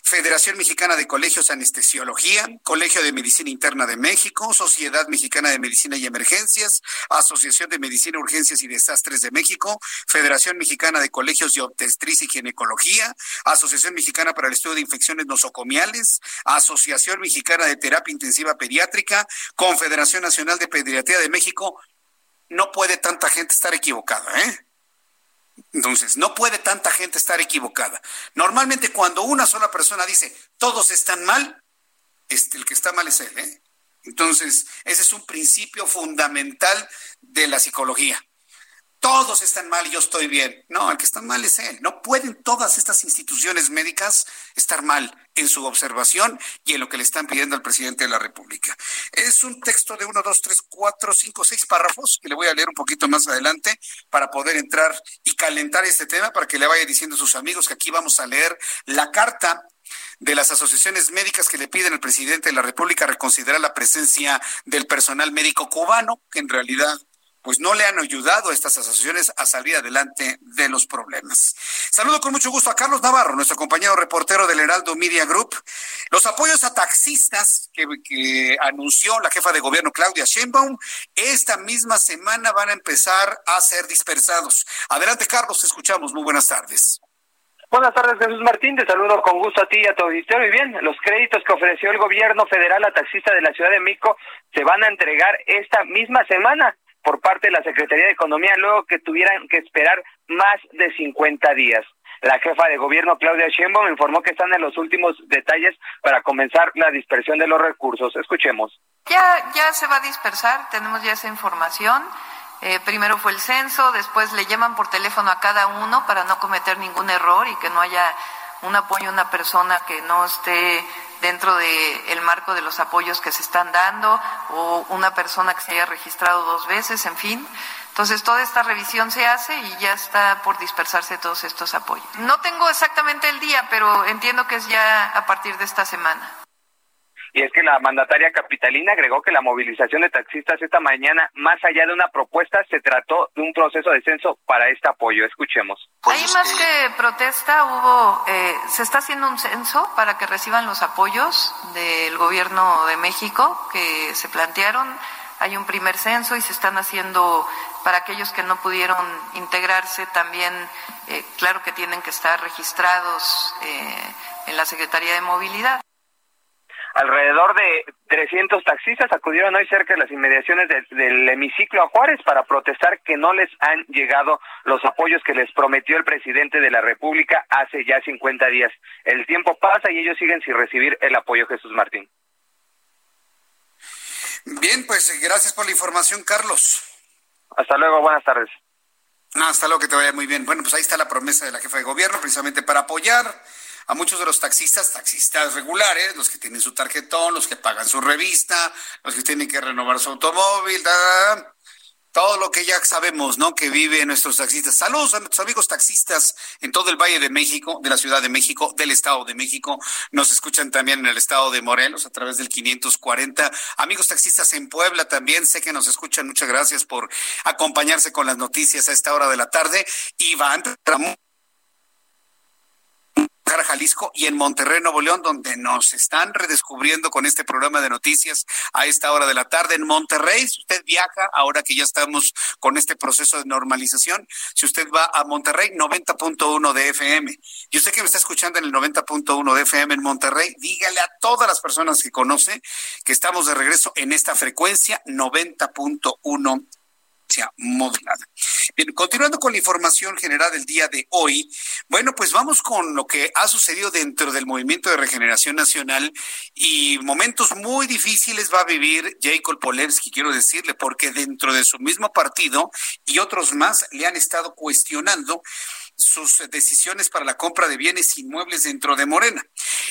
S1: Federación Mexicana de Colegios Anestesiología, Colegio de Medicina Interna de México, Sociedad Mexicana de Medicina y Emergencias, Asociación de Medicina, Urgencias y Desastres de México, Federación Mexicana de Colegios de Obstetricia y Ginecología, Asociación Mexicana para el Estudio de Infecciones Nosocomiales, Asociación Mexicana de Terapia Intensiva Pediátrica, Confederación Nacional de Pediatría de México. No puede tanta gente estar equivocada, ¿eh? Entonces, no puede tanta gente estar equivocada. Normalmente cuando una sola persona dice, todos están mal, este, el que está mal es él. ¿eh? Entonces, ese es un principio fundamental de la psicología. Todos están mal y yo estoy bien. No, el que está mal es él. No pueden todas estas instituciones médicas estar mal en su observación y en lo que le están pidiendo al presidente de la República. Es un texto de uno, dos, tres, cuatro, cinco, seis párrafos que le voy a leer un poquito más adelante para poder entrar y calentar este tema para que le vaya diciendo a sus amigos que aquí vamos a leer la carta de las asociaciones médicas que le piden al presidente de la República reconsiderar la presencia del personal médico cubano, que en realidad pues no le han ayudado a estas asociaciones a salir adelante de los problemas. Saludo con mucho gusto a Carlos Navarro, nuestro compañero reportero del Heraldo Media Group. Los apoyos a taxistas que, anunció la jefa de gobierno Claudia Sheinbaum, esta misma semana van a empezar a ser dispersados. Adelante, Carlos, te escuchamos. Muy buenas tardes.
S15: Buenas tardes, Jesús Martín. Te saludo con gusto a ti y a tu auditorio. Y bien, los créditos que ofreció el gobierno federal a taxistas de la Ciudad de México se van a entregar esta misma semana por parte de la Secretaría de Economía luego que tuvieran que esperar más de 50 días. La jefa de gobierno Claudia Sheinbaum informó que están en los últimos detalles para comenzar la dispersión de los recursos. Escuchemos.
S16: Ya ya se va a dispersar, tenemos ya esa información. Eh, primero fue el censo, después le llaman por teléfono a cada uno para no cometer ningún error y que no haya un apoyo a una persona que no esté dentro del marco de los apoyos que se están dando o una persona que se haya registrado dos veces, en fin. Entonces, toda esta revisión se hace y ya está por dispersarse todos estos apoyos. No tengo exactamente el día, pero entiendo que es ya a partir de esta semana
S15: y es que la mandataria capitalina agregó que la movilización de taxistas esta mañana, más allá de una propuesta, se trató de un proceso de censo para este apoyo. Escuchemos.
S16: Hay más que protesta, hubo, eh, se está haciendo un censo para que reciban los apoyos del gobierno de México que se plantearon. Hay un primer censo y se están haciendo para aquellos que no pudieron integrarse también, eh, claro que tienen que estar registrados eh, en la Secretaría de Movilidad.
S15: Alrededor de 300 taxistas acudieron hoy cerca de las inmediaciones del hemiciclo a Juárez para protestar que no les han llegado los apoyos que les prometió el presidente de la República hace ya 50 días. El tiempo pasa y ellos siguen sin recibir el apoyo Jesús Martín.
S1: Bien, pues gracias por la información, Carlos.
S15: Hasta luego, buenas tardes.
S1: hasta luego, que te vaya muy bien. Bueno, pues ahí está la promesa de la jefa de gobierno, precisamente para apoyar a muchos de los taxistas, taxistas regulares, los que tienen su tarjetón, los que pagan su revista, los que tienen que renovar su automóvil, todo lo que ya sabemos, ¿no? Que viven nuestros taxistas. Saludos a nuestros amigos taxistas en todo el Valle de México, de la Ciudad de México, del Estado de México. Nos escuchan también en el Estado de Morelos a través del 540. Amigos taxistas en Puebla también, sé que nos escuchan. Muchas gracias por acompañarse con las noticias a esta hora de la tarde. Iván Ramón Jalisco y en Monterrey, Nuevo León, donde nos están redescubriendo con este programa de noticias a esta hora de la tarde. En Monterrey, si usted viaja, ahora que ya estamos con este proceso de normalización, si usted va a Monterrey, 90.1 de FM. Y usted que me está escuchando en el 90.1 de FM en Monterrey, dígale a todas las personas que conoce que estamos de regreso en esta frecuencia 90.1 modulada. Bien, continuando con la información general del día de hoy, bueno, pues vamos con lo que ha sucedido dentro del Movimiento de Regeneración Nacional y momentos muy difíciles va a vivir Jacob Polensky, quiero decirle, porque dentro de su mismo partido y otros más le han estado cuestionando sus decisiones para la compra de bienes inmuebles dentro de Morena.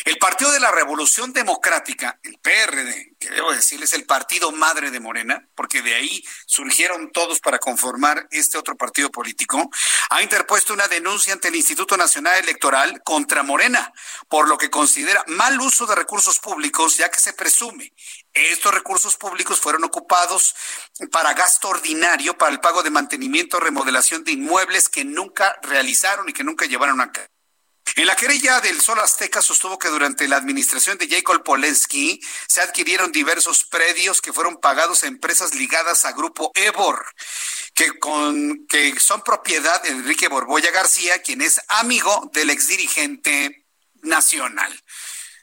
S1: El Partido de la Revolución Democrática, el PRD, que debo decir es el partido madre de Morena, porque de ahí surgieron todos para conformar este otro partido político, ha interpuesto una denuncia ante el Instituto Nacional Electoral contra Morena, por lo que considera mal uso de recursos públicos, ya que se presume estos recursos públicos fueron ocupados para gasto ordinario, para el pago de mantenimiento, remodelación de inmuebles que nunca realizaron y que nunca llevaron a cabo. En la querella del Sol Azteca sostuvo que durante la administración de Jacob Polensky se adquirieron diversos predios que fueron pagados a empresas ligadas a Grupo Ebor, que, con, que son propiedad de Enrique Borboya García, quien es amigo del exdirigente nacional.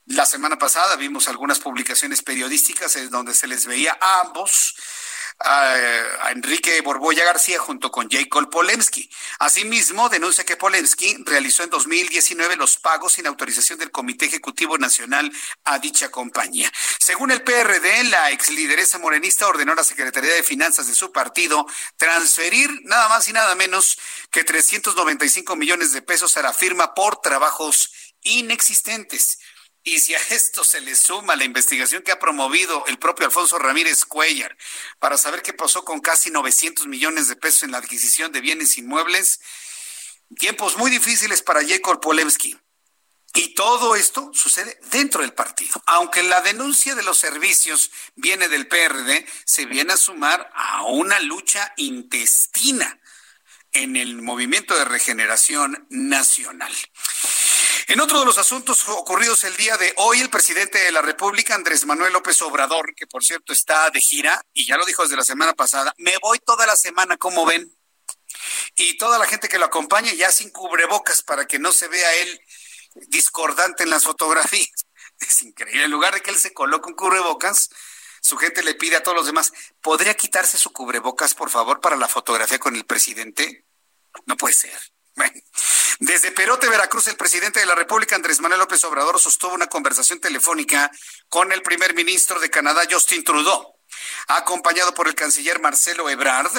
S1: La semana pasada vimos algunas publicaciones periodísticas en donde se les veía a ambos a, Enrique Borboya García junto con Jacob Polensky. Asimismo, denuncia que Polensky realizó en 2019 los pagos sin autorización del Comité Ejecutivo Nacional a dicha compañía. Según el PRD, la ex lideresa morenista ordenó a la Secretaría de Finanzas de su partido transferir nada más y nada menos que 395 millones de pesos a la firma por trabajos inexistentes. Y si a esto se le suma la investigación que ha promovido el propio Alfonso Ramírez Cuellar para saber qué pasó con casi 900 millones de pesos en la adquisición de bienes inmuebles, tiempos muy difíciles para Jacob Polemski. Y todo esto sucede dentro del partido. Aunque la denuncia de los servicios viene del PRD, se viene a sumar a una lucha intestina en el movimiento de regeneración nacional. En otro de los asuntos ocurridos el día de hoy, el presidente de la República, Andrés Manuel López Obrador, que por cierto está de gira, y ya lo dijo desde la semana pasada, me voy toda la semana, como ven. Y toda la gente que lo acompaña ya sin cubrebocas para que no se vea él discordante en las fotografías. Es increíble. En lugar de que él se coloque un cubrebocas, su gente le pide a todos los demás, ¿podría quitarse su cubrebocas, por favor, para la fotografía con el presidente? No puede ser. Desde Perote, Veracruz, el presidente de la República, Andrés Manuel López Obrador, sostuvo una conversación telefónica con el primer ministro de Canadá, Justin Trudeau, acompañado por el canciller Marcelo Ebrard.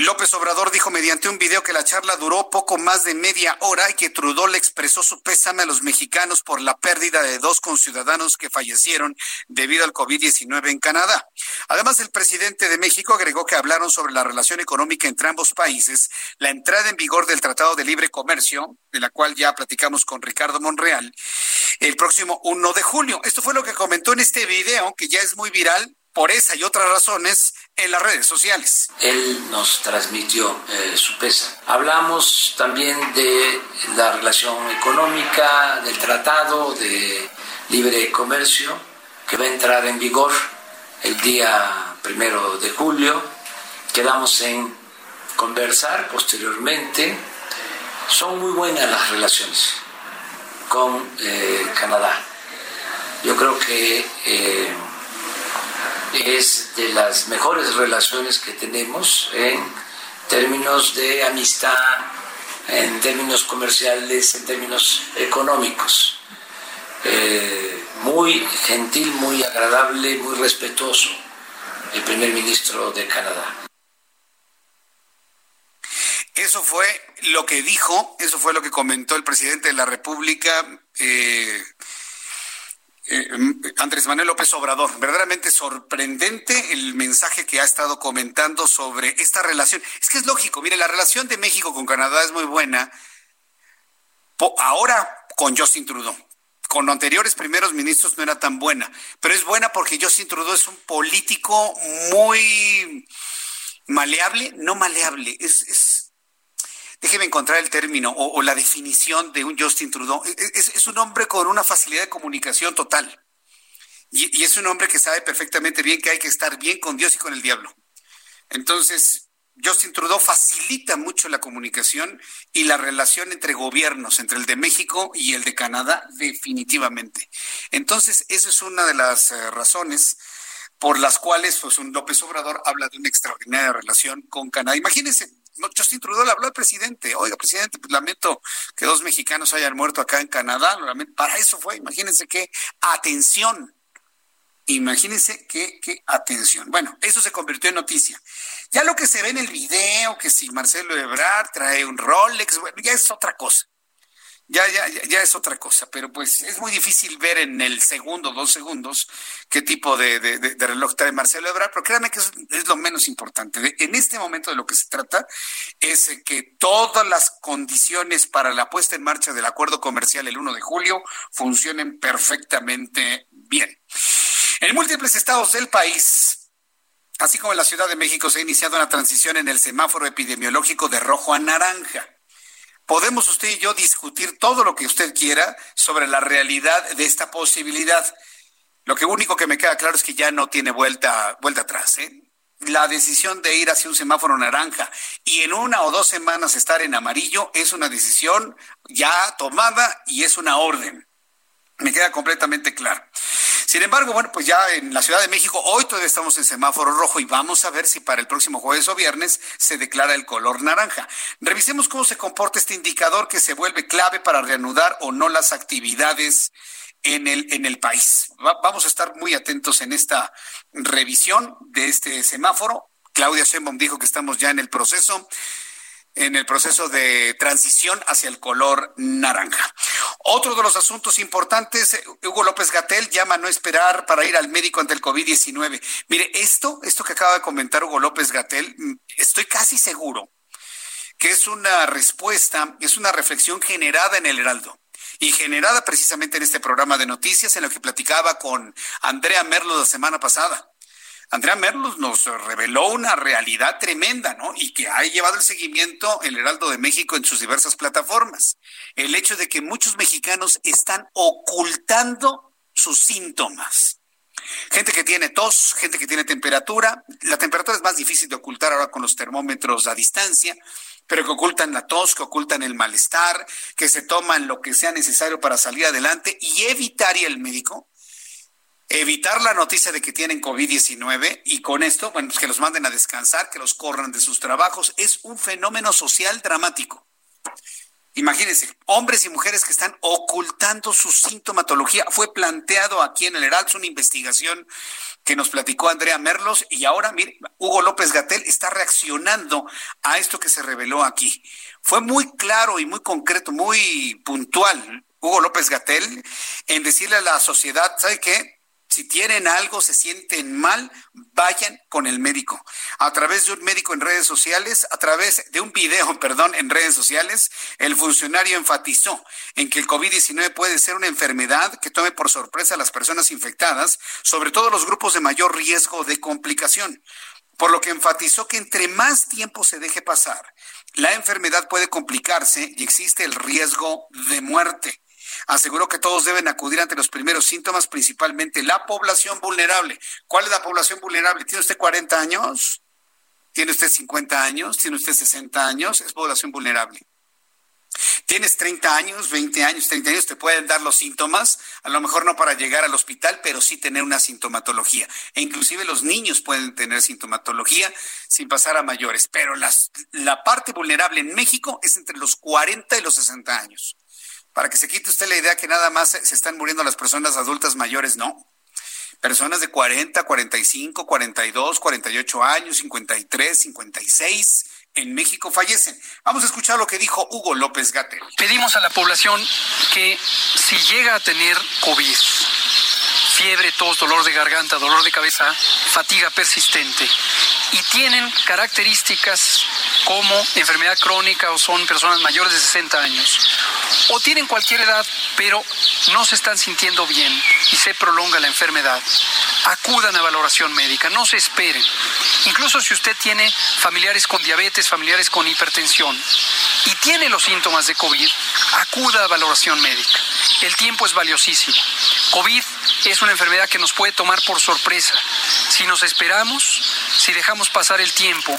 S1: López Obrador dijo mediante un video que la charla duró poco más de media hora y que Trudeau le expresó su pésame a los mexicanos por la pérdida de dos conciudadanos que fallecieron debido al COVID-19 en Canadá. Además, el presidente de México agregó que hablaron sobre la relación económica entre ambos países, la entrada en vigor del Tratado de Libre Comercio, de la cual ya platicamos con Ricardo Monreal, el próximo 1 de julio. Esto fue lo que comentó en este video, que ya es muy viral, por esa y otras razones en las redes sociales.
S3: Él nos transmitió eh, su pesa. Hablamos también de la relación económica, del tratado de libre comercio que va a entrar en vigor el día primero de julio. Quedamos en conversar posteriormente. Son muy buenas las relaciones con eh, Canadá. Yo creo que eh, es de las mejores relaciones que tenemos en términos de amistad, en términos comerciales, en términos económicos. Eh, muy gentil, muy agradable, muy respetuoso el primer ministro de Canadá.
S1: Eso fue lo que dijo, eso fue lo que comentó el presidente de la República. Eh, eh, Andrés Manuel López Obrador. Verdaderamente sorprendente el mensaje que ha estado comentando sobre esta relación. Es que es lógico, mire, la relación de México con Canadá es muy buena. Ahora con Justin Trudeau. Con anteriores primeros ministros no era tan buena, pero es buena porque Justin Trudeau es un político muy maleable, no maleable, es déjeme encontrar el término o, la definición de un Justin Trudeau. E, e, es, un hombre con una facilidad de comunicación total. Y, es un hombre que sabe perfectamente bien que hay que estar bien con Dios y con el diablo. Entonces, Justin Trudeau facilita mucho la comunicación y la relación entre gobiernos, entre el de México y el de Canadá, definitivamente. Entonces, esa es una de las eh, razones por las cuales pues, López Obrador habla de una extraordinaria relación con Canadá. Imagínense, Justin Trudeau le habló al presidente. Oiga, presidente, pues lamento que dos mexicanos hayan muerto acá en Canadá. Para eso fue. Imagínense qué atención. Imagínense qué, qué atención. Bueno, eso se convirtió en noticia. Ya lo que se ve en el video, que si Marcelo Ebrard trae un Rolex, bueno, ya es otra cosa ya, ya, ya es otra cosa, pero pues es muy difícil ver en el segundo, dos segundos, qué tipo de, de, reloj trae Marcelo Ebrard, pero créanme que es, es, lo menos importante. En este momento de lo que se trata es que todas las condiciones para la puesta en marcha del acuerdo comercial el 1 de julio funcionen perfectamente bien. En múltiples estados del país, así como en la Ciudad de México, se ha iniciado una transición en el semáforo epidemiológico de rojo a naranja podemos usted y yo discutir todo lo que usted quiera sobre la realidad de esta posibilidad. Lo que único que me queda claro es que ya no tiene vuelta, vuelta atrás. ¿eh? La decisión de ir hacia un semáforo naranja y en una o dos semanas estar en amarillo es una decisión ya tomada y es una orden. Me queda completamente claro. Sin embargo, bueno, pues ya en la Ciudad de México hoy todavía estamos en semáforo rojo y vamos a ver si para el próximo jueves o viernes se declara el color naranja. Revisemos cómo se comporta este indicador que se vuelve clave para reanudar o no las actividades en el, en el país. vamos a estar muy atentos en esta revisión de este semáforo. Claudia Sheinbaum dijo que estamos ya en el proceso en el proceso de transición hacia el color naranja. Otro de los asuntos importantes, Hugo López Gatel llama a no esperar para ir al médico ante el COVID-19. Mire, esto, esto que acaba de comentar Hugo López Gatel, mm, estoy casi seguro que es una respuesta, es una reflexión generada en el Heraldo y generada precisamente en este programa de noticias en lo que platicaba con Andrea Merlo la semana pasada. Andrea Merlos nos reveló una realidad tremenda, ¿no? Y que ha llevado el seguimiento el Heraldo de México en sus diversas plataformas. El hecho de que muchos mexicanos están ocultando sus síntomas. Gente que tiene tos, gente que tiene temperatura. La temperatura es más difícil de ocultar ahora con los termómetros a distancia, pero que ocultan la tos, que ocultan el malestar, que se toman lo que sea necesario para salir adelante y evitar ir al médico evitar la noticia de que tienen COVID-19 y con esto, bueno, pues que los manden a descansar, que los corran de sus trabajos, es un fenómeno social dramático. Imagínense, hombres y mujeres que están ocultando su sintomatología. Fue planteado aquí en el Heraldo una investigación que nos platicó Andrea Merlos y ahora, mire, Hugo López Gatel está reaccionando a esto que se reveló aquí. Fue muy claro y muy concreto, muy puntual Hugo López Gatel en decirle a la sociedad, ¿sabe qué? Si tienen algo, se sienten mal, vayan con el médico. A través de un médico en redes sociales, a través de un video, perdón, en redes sociales, el funcionario enfatizó en que el COVID-19 puede ser una enfermedad que tome por sorpresa a las personas infectadas, sobre todo los grupos de mayor riesgo de complicación. Por lo que enfatizó que entre más tiempo se deje pasar, la enfermedad puede complicarse y existe el riesgo de muerte. Aseguró que todos deben acudir ante los primeros síntomas, principalmente la población vulnerable. ¿Cuál es la población vulnerable? ¿Tiene usted 40 años? ¿Tiene usted 50 años? ¿Tiene usted 60 años? Es población vulnerable. Tienes 30 años, 20 años, 30 años, te pueden dar los síntomas, a lo mejor no para llegar al hospital, pero sí tener una sintomatología. E inclusive los niños pueden tener sintomatología sin pasar a mayores, pero las, la parte vulnerable en México es entre los 40 y los 60 años para que se quite usted la idea que nada más se están muriendo las personas adultas mayores, no. Personas de 40, 45, 42, 48 años, 53, 56 en México fallecen. Vamos a escuchar lo que dijo Hugo López Gatel.
S4: Pedimos a la población que si llega a tener COVID, fiebre, tos, dolor de garganta, dolor de cabeza, fatiga persistente y tienen características como enfermedad crónica o son personas mayores de 60 años o tienen cualquier edad, pero no se están sintiendo bien y se prolonga la enfermedad, acudan a valoración médica, no se esperen. Incluso si usted tiene familiares con diabetes, familiares con hipertensión y tiene los síntomas de COVID, acuda a valoración médica. El tiempo es valiosísimo. COVID es una enfermedad que nos puede tomar por sorpresa. Si nos esperamos, si dejamos pasar el tiempo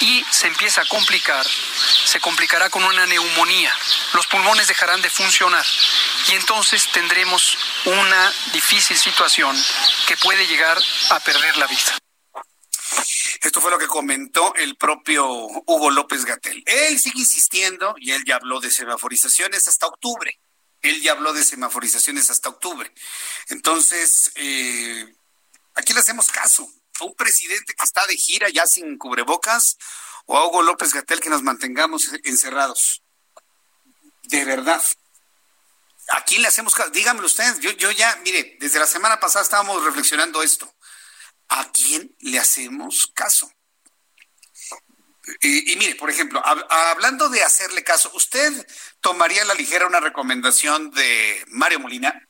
S4: y se empieza a complicar, se complicará con una neumonía. Los pulmones dejarán de funcionar y entonces tendremos una difícil situación que puede llegar a perder la vida.
S1: Esto fue lo que comentó el propio Hugo López Gatel. Él sigue insistiendo y él ya habló de semaforizaciones hasta octubre. Él ya habló de semaforizaciones hasta octubre. Entonces, eh, aquí le hacemos caso a un presidente que está de gira ya sin cubrebocas o a Hugo López Gatel que nos mantengamos encerrados. De verdad. ¿A quién le hacemos caso? Dígamelo usted. Yo, yo ya, mire, desde la semana pasada estábamos reflexionando esto. ¿A quién le hacemos caso? Y, mire, por ejemplo, hablando de hacerle caso, ¿usted tomaría la ligera una recomendación de Mario Molina?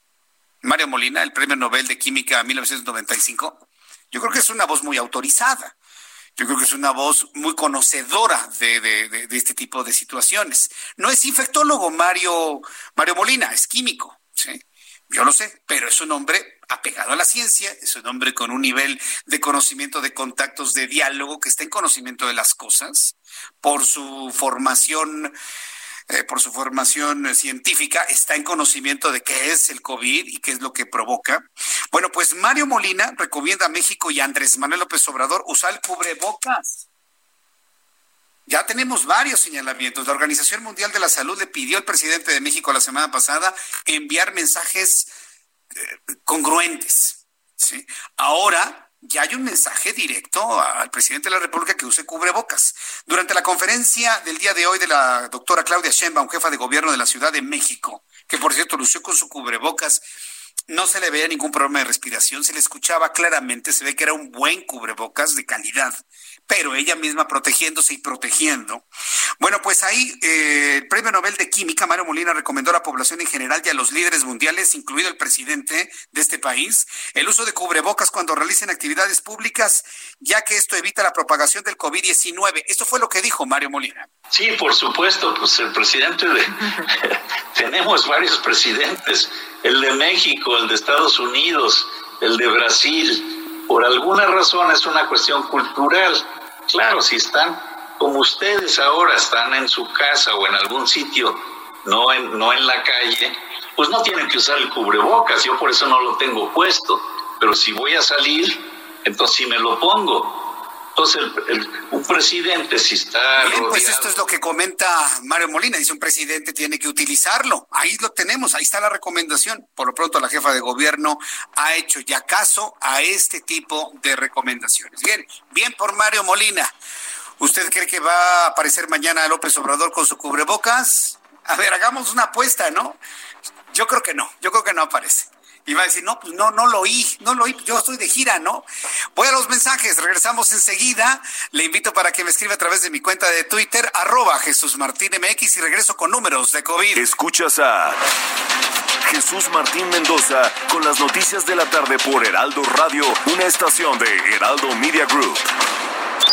S1: Mario Molina, el premio Nobel de Química 1995. Yo creo que es una voz muy autorizada. Yo creo que es una voz muy conocedora de, este tipo de situaciones. No es infectólogo Mario, Mario Molina, es químico. ¿sí? Yo lo sé, pero es un hombre apegado a la ciencia, es un hombre con un nivel de conocimiento, de contactos, de diálogo, que está en conocimiento de las cosas, por su formación eh, por su formación científica, está en conocimiento de qué es el COVID y qué es lo que provoca. Bueno, pues Mario Molina recomienda a México y Andrés Manuel López Obrador usar el cubrebocas. Ya tenemos varios señalamientos. La Organización Mundial de la Salud le pidió al presidente de México la semana pasada enviar mensajes congruentes. Ahora ya hay un mensaje directo al presidente de la República que use cubrebocas. Durante la conferencia del día de hoy de la doctora Claudia Sheinbaum, jefa de gobierno de la Ciudad de México, que por cierto lució con su cubrebocas, no se le veía ningún problema de respiración, se le escuchaba claramente, se ve que era un buen cubrebocas de calidad pero ella misma protegiéndose y protegiendo. Bueno, pues ahí eh, el Premio Nobel de Química, Mario Molina, recomendó a la población en general y a los líderes mundiales, incluido el presidente de este país, el uso de cubrebocas cuando realicen actividades públicas, ya que esto evita la propagación del COVID-19. Esto fue lo que dijo Mario Molina.
S17: Sí, por supuesto, pues el presidente de... Tenemos varios presidentes, el de México, el de Estados Unidos, el de Brasil, por alguna razón es una cuestión cultural. Claro, si están como ustedes ahora, están en su casa o en algún sitio, no en, no en la calle, pues no tienen que usar el cubrebocas. Yo por eso no lo tengo puesto. Pero si voy a salir, entonces sí me lo pongo. Entonces, un presidente, si está.
S1: Bien, pues esto es lo que comenta Mario Molina. Dice: un presidente tiene que utilizarlo. Ahí lo tenemos, ahí está la recomendación. Por lo pronto, la jefa de gobierno ha hecho ya caso a este tipo de recomendaciones. Bien, bien por Mario Molina. ¿Usted cree que va a aparecer mañana López Obrador con su cubrebocas? A ver, hagamos una apuesta, ¿no? Yo creo que no, yo creo que no aparece. Y va a decir, no, pues no, no lo oí, no lo oí, yo estoy de gira, ¿no? Voy a los mensajes, regresamos enseguida. Le invito para que me escriba a través de mi cuenta de Twitter, arroba Jesús Martín MX y regreso con números de COVID.
S10: Escuchas a Jesús Martín Mendoza con las noticias de la tarde por Heraldo Radio, una estación de Heraldo Media Group.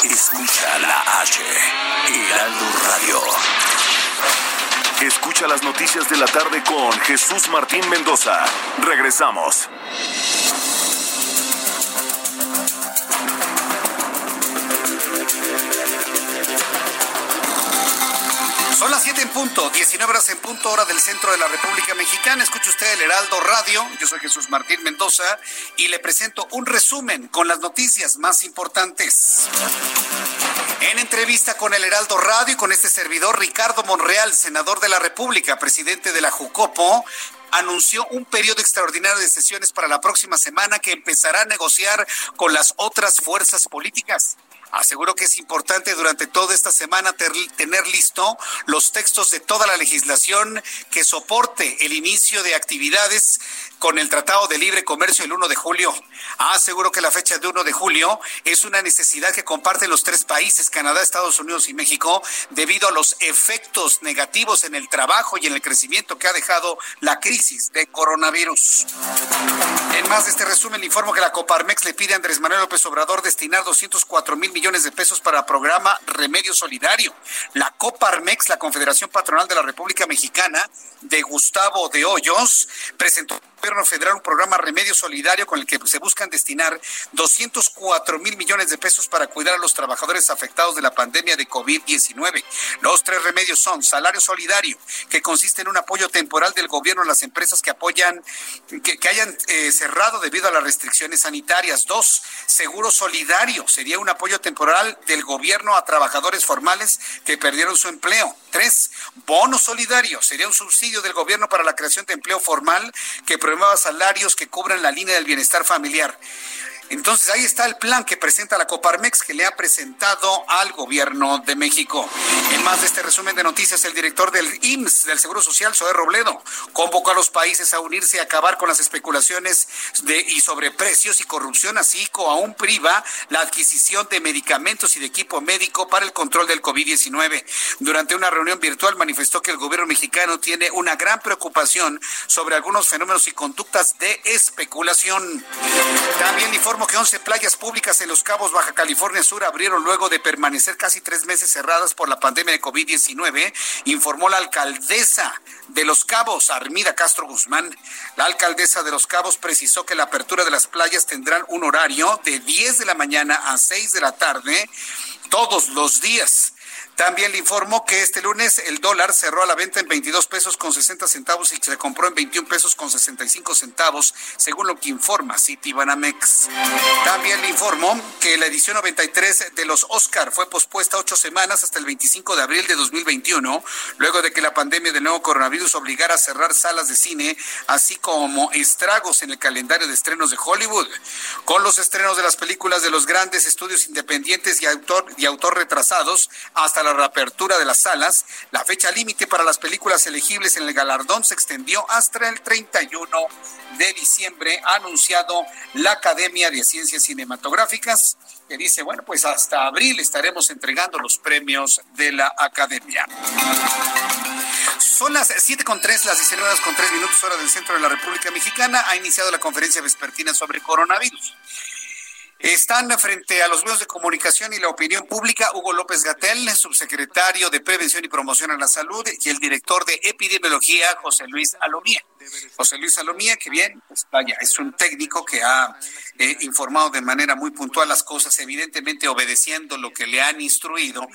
S10: Escucha la H, Heraldo Radio. Escucha las noticias de la tarde con Jesús Martín Mendoza. Regresamos.
S1: Son las 7 en punto, 19 horas en punto, hora del centro de la República Mexicana. Escucha usted el Heraldo Radio. Yo soy Jesús Martín Mendoza y le presento un resumen con las noticias más importantes. En entrevista con el Heraldo Radio y con este servidor, Ricardo Monreal, senador de la República, presidente de la Jucopo, anunció un periodo extraordinario de sesiones para la próxima semana que empezará a negociar con las otras fuerzas políticas. Aseguro que es importante durante toda esta semana tener listo los textos de toda la legislación que soporte el inicio de actividades con el Tratado de Libre Comercio el 1 de julio. Aseguro que la fecha de 1 de julio es una necesidad que comparten los tres países, Canadá, Estados Unidos y México, debido a los efectos negativos en el trabajo y en el crecimiento que ha dejado la crisis de coronavirus. En más de este resumen, informo que la Coparmex le pide a Andrés Manuel López Obrador destinar 204 mil millones de pesos para el programa Remedio Solidario. La Coparmex, la Confederación Patronal de la República Mexicana, de Gustavo de Hoyos, presentó gobierno federal un programa Remedio Solidario con el que se buscan destinar 204 mil millones de pesos para cuidar a los trabajadores afectados de la pandemia de COVID-19. Los tres remedios son salario solidario, que consiste en un apoyo temporal del gobierno a las empresas que apoyan, que, hayan eh, cerrado debido a las restricciones sanitarias. Dos, seguro solidario, sería un apoyo temporal del gobierno a trabajadores formales que perdieron su empleo. Tres, bono solidario, sería un subsidio del gobierno para la creación de empleo formal que salarios que cubran la línea del bienestar familiar. Entonces ahí está el plan que presenta la Coparmex que le ha presentado al gobierno de México. En más de este resumen de noticias, el director del IMSS, del Seguro Social, Zoé Robledo, convocó a los países a unirse y acabar con las especulaciones y sobreprecios y corrupción, así como aún priva la adquisición de medicamentos y de equipo médico para el control del COVID-19. Durante una reunión virtual manifestó que el gobierno mexicano tiene una gran preocupación sobre algunos fenómenos y conductas de especulación. También que 11 playas públicas en Los Cabos, Baja California Sur, abrieron luego de permanecer casi tres meses cerradas por la pandemia de COVID-19, informó la alcaldesa de Los Cabos, Armida Castro Guzmán. La alcaldesa de Los Cabos precisó que la apertura de las playas tendrán un horario de 10 de la mañana a 6 de la tarde todos los días También le informó que este lunes el dólar cerró a la venta en 22 pesos con 60 centavos y se compró en 21 pesos con 65 centavos, según lo que informa Citibanamex. También le informó que la edición 93 de los Oscar fue pospuesta ocho semanas hasta el 25 de abril de 2021, luego de que la pandemia del nuevo coronavirus obligara a cerrar salas de cine, así como estragos en el calendario de estrenos de Hollywood. Con los estrenos de las películas de los grandes estudios independientes y autor, y autor retrasados hasta la reapertura de las salas, la fecha límite para las películas elegibles en el galardón se extendió hasta el 31 de diciembre, anunciado la Academia de Ciencias Cinematográficas, que dice, bueno, pues hasta abril estaremos entregando los premios de la Academia. Son las 7 con 3, las 19 horas con 3 minutos hora del centro de la República Mexicana. Ha iniciado la conferencia vespertina sobre coronavirus. Están frente a los medios de comunicación y la opinión pública Hugo López Gatel, subsecretario de Prevención y Promoción a la Salud, y el director de Epidemiología, José Luis Alomía. José Luis Alomía, que bien, pues vaya, es un técnico que ha eh, informado de manera muy puntual las cosas, evidentemente obedeciendo lo que le han instruido.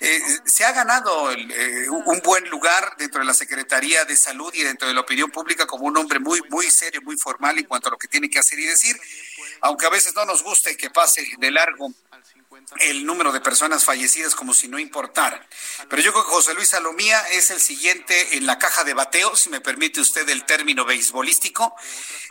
S1: Eh, se ha ganado eh, un buen lugar dentro de la Secretaría de Salud y dentro de la opinión pública como un hombre muy, muy serio, muy formal en cuanto a lo que tiene que hacer y decir aunque a veces no nos guste que pase de largo el número de personas fallecidas como si no importara. Pero yo creo que José Luis Salomía es el siguiente en la caja de bateo, si me permite usted el término beisbolístico,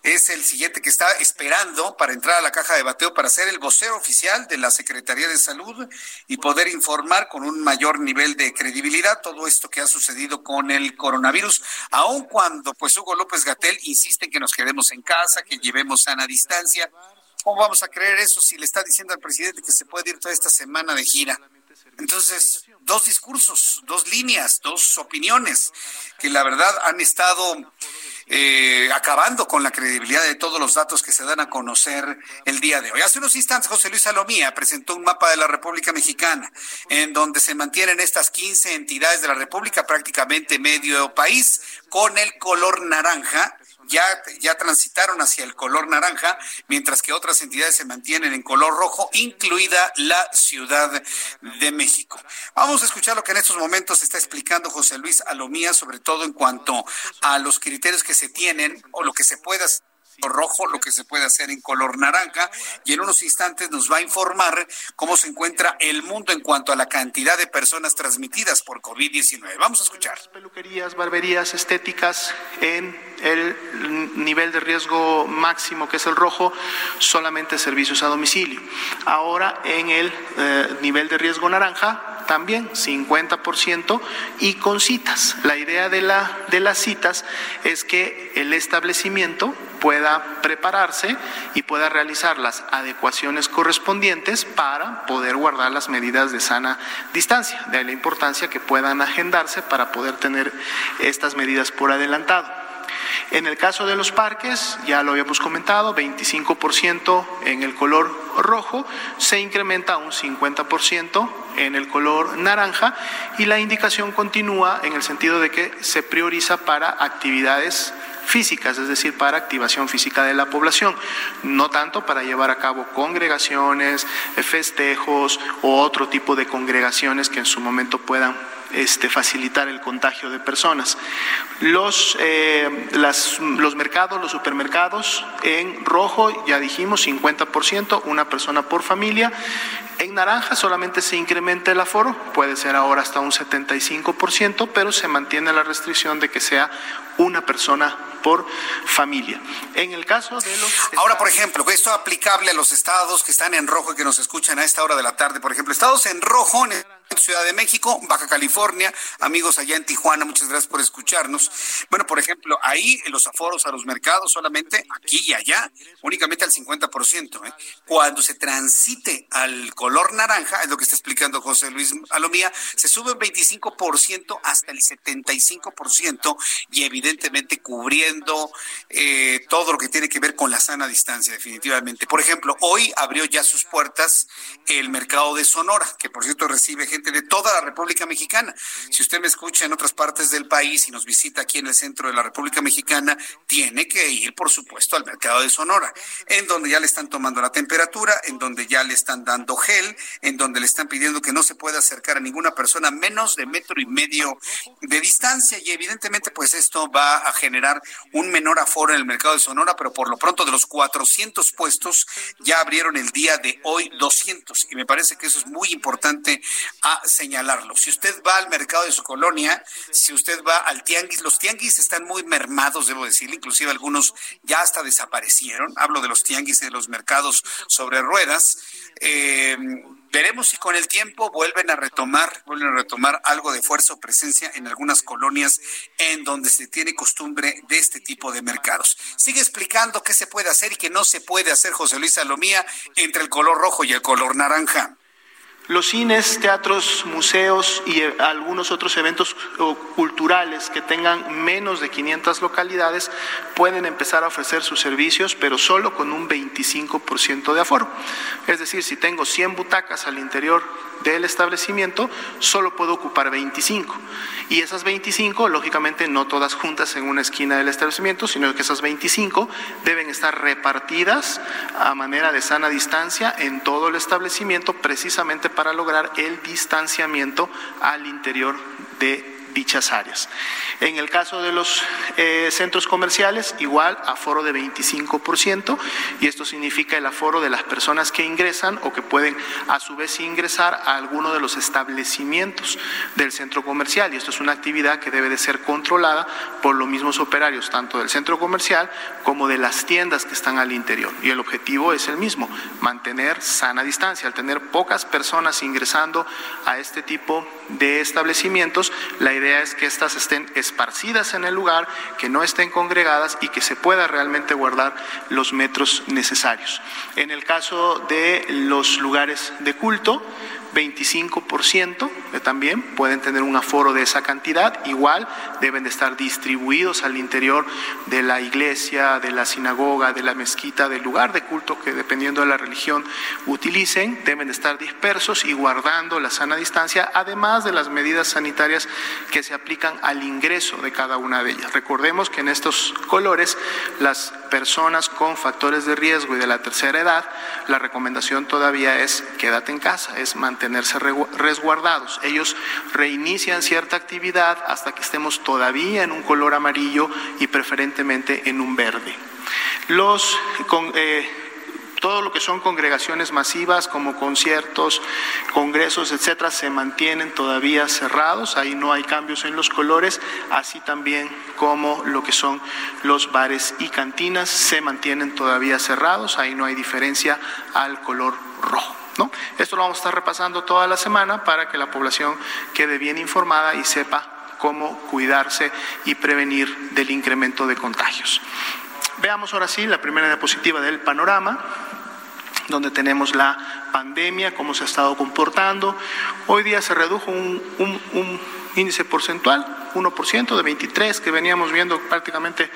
S1: es el siguiente que está esperando para entrar a la caja de bateo para ser el vocero oficial de la Secretaría de Salud y poder informar con un mayor nivel de credibilidad todo esto que ha sucedido con el coronavirus, aun cuando pues Hugo López Gatel insiste en que nos quedemos en casa, que llevemos sana distancia ¿Cómo vamos a creer eso si le está diciendo al presidente que se puede ir toda esta semana de gira? Entonces, dos discursos, dos líneas, dos opiniones que la verdad han estado eh, acabando con la credibilidad de todos los datos que se dan a conocer el día de hoy. Hace unos instantes José Luis Salomía presentó un mapa de la República Mexicana en donde se mantienen estas 15 entidades de la República, prácticamente medio país, con el color naranja ya, ya transitaron hacia el color naranja, mientras que otras entidades se mantienen en color rojo, incluida la Ciudad de México. Vamos a escuchar lo que en estos momentos está explicando José Luis Alomía, sobre todo en cuanto a los criterios que se tienen o lo que se puede hacer rojo, lo que se puede hacer en color naranja, y en unos instantes nos va a informar cómo se encuentra el mundo en cuanto a la cantidad de personas transmitidas por COVID-19. Vamos a escuchar.
S18: Peluquerías, barberías, estéticas en el nivel de riesgo máximo, que es el rojo, solamente servicios a domicilio. Ahora en el eh, nivel de riesgo naranja, también 50% y con citas. La idea de, la, de las citas es que el establecimiento pueda prepararse y pueda realizar las adecuaciones correspondientes para poder guardar las medidas de sana distancia. De ahí la importancia que puedan agendarse para poder tener estas medidas por adelantado. En el caso de los parques, ya lo habíamos comentado, 25% en el color rojo, se incrementa a un 50% en el color naranja y la indicación continúa en el sentido de que se prioriza para actividades físicas, es decir, para activación física de la población, no tanto para llevar a cabo congregaciones, festejos o otro tipo de congregaciones que en su momento puedan este, facilitar el contagio de personas. Los, eh, los mercados, los supermercados, en rojo ya dijimos 50%, una persona por familia. En naranja solamente se incrementa el aforo, puede ser ahora hasta un 75%, pero se mantiene la restricción de que sea una persona por familia. En el caso de los...
S1: Ahora, por ejemplo, esto aplicable a los estados que están en rojo y que nos escuchan a esta hora de la tarde, por ejemplo, estados en rojo... En Ciudad de México, Baja California, amigos allá en Tijuana, muchas gracias por escucharnos. Bueno, por ejemplo, ahí en los aforos a los mercados solamente aquí y allá, únicamente al 50%. ¿eh? Cuando se transite al color naranja, es lo que está explicando José Luis Alomía, se sube un 25% hasta el 75% y evidentemente cubriendo eh, todo lo que tiene que ver con la sana distancia, definitivamente. Por ejemplo, hoy abrió ya sus puertas el mercado de Sonora, que por cierto recibe gente gente de toda la República Mexicana. Si usted me escucha en otras partes del país y nos visita aquí en el centro de la República Mexicana, tiene que ir, por supuesto, al mercado de Sonora, en donde ya le están tomando la temperatura, en donde ya le están dando gel, en donde le están pidiendo que no se pueda acercar a ninguna persona menos de metro y medio de distancia. Y evidentemente pues esto va a generar un menor aforo en el mercado de Sonora, pero por lo pronto de los 400 puestos ya abrieron el día de hoy 200 y me parece que eso es muy importante a señalarlo. Si usted va al mercado de su colonia, si usted va al tianguis, los tianguis están muy mermados, debo decir, inclusive algunos ya hasta desaparecieron. Hablo de los tianguis y de los mercados sobre ruedas. Eh, veremos si con el tiempo vuelven a retomar, vuelven a retomar algo de fuerza o presencia en algunas colonias en donde se tiene costumbre de este tipo de mercados. Sigue explicando qué se puede hacer y qué no se puede hacer José Luis Salomía entre el color rojo y el color naranja.
S18: Los cines, teatros, museos y eh, algunos otros eventos culturales que tengan menos de 500 localidades pueden empezar a ofrecer sus servicios, pero solo con un 25% de aforo. Es decir, si tengo 100 butacas al interior del establecimiento, solo puedo ocupar 25. Y esas 25, lógicamente, no todas juntas en una esquina del establecimiento, sino que esas 25 deben estar repartidas a manera de sana distancia en todo el establecimiento, precisamente para lograr el distanciamiento al interior de dichas áreas. En el caso de los eh, centros comerciales, igual aforo de 25%, y esto significa el aforo de las personas que ingresan o que pueden a su vez ingresar a alguno de los establecimientos del centro comercial. Y esto es una actividad que debe de ser controlada por los mismos operarios, tanto del centro comercial como de las tiendas que están al interior. Y el objetivo es el mismo, mantener sana distancia. Al tener pocas personas ingresando a este tipo de establecimientos, la idea es que éstas estén esparcidas en el lugar, que no estén congregadas y que se pueda realmente guardar los metros necesarios. En el caso de los lugares de culto, 25% también pueden tener un aforo de esa cantidad, igual deben de estar distribuidos al interior de la iglesia, de la sinagoga, de la mezquita, del lugar de culto que dependiendo de la religión utilicen, deben de estar dispersos y guardando la sana distancia, además de las medidas sanitarias que se aplican al ingreso de cada una de ellas. Recordemos que en estos colores las personas con factores de riesgo y de la tercera edad, la recomendación todavía es quédate en casa, es mantenerse resguardados. Ellos reinician cierta actividad hasta que estemos todavía en un color amarillo y preferentemente en un verde. Los con, eh, todo lo que son congregaciones masivas como conciertos, congresos, etcétera, se mantienen todavía cerrados, ahí no hay cambios en los colores, así también como lo que son los bares y cantinas se mantienen todavía cerrados, ahí no hay diferencia al color rojo. Esto lo vamos a estar repasando toda la semana para que la población quede bien informada y sepa cómo cuidarse y prevenir del incremento de contagios. Veamos ahora sí la primera diapositiva del panorama donde tenemos la pandemia, cómo se ha estado comportando. Hoy día se redujo un índice porcentual, 1% de 23 que veníamos viendo prácticamente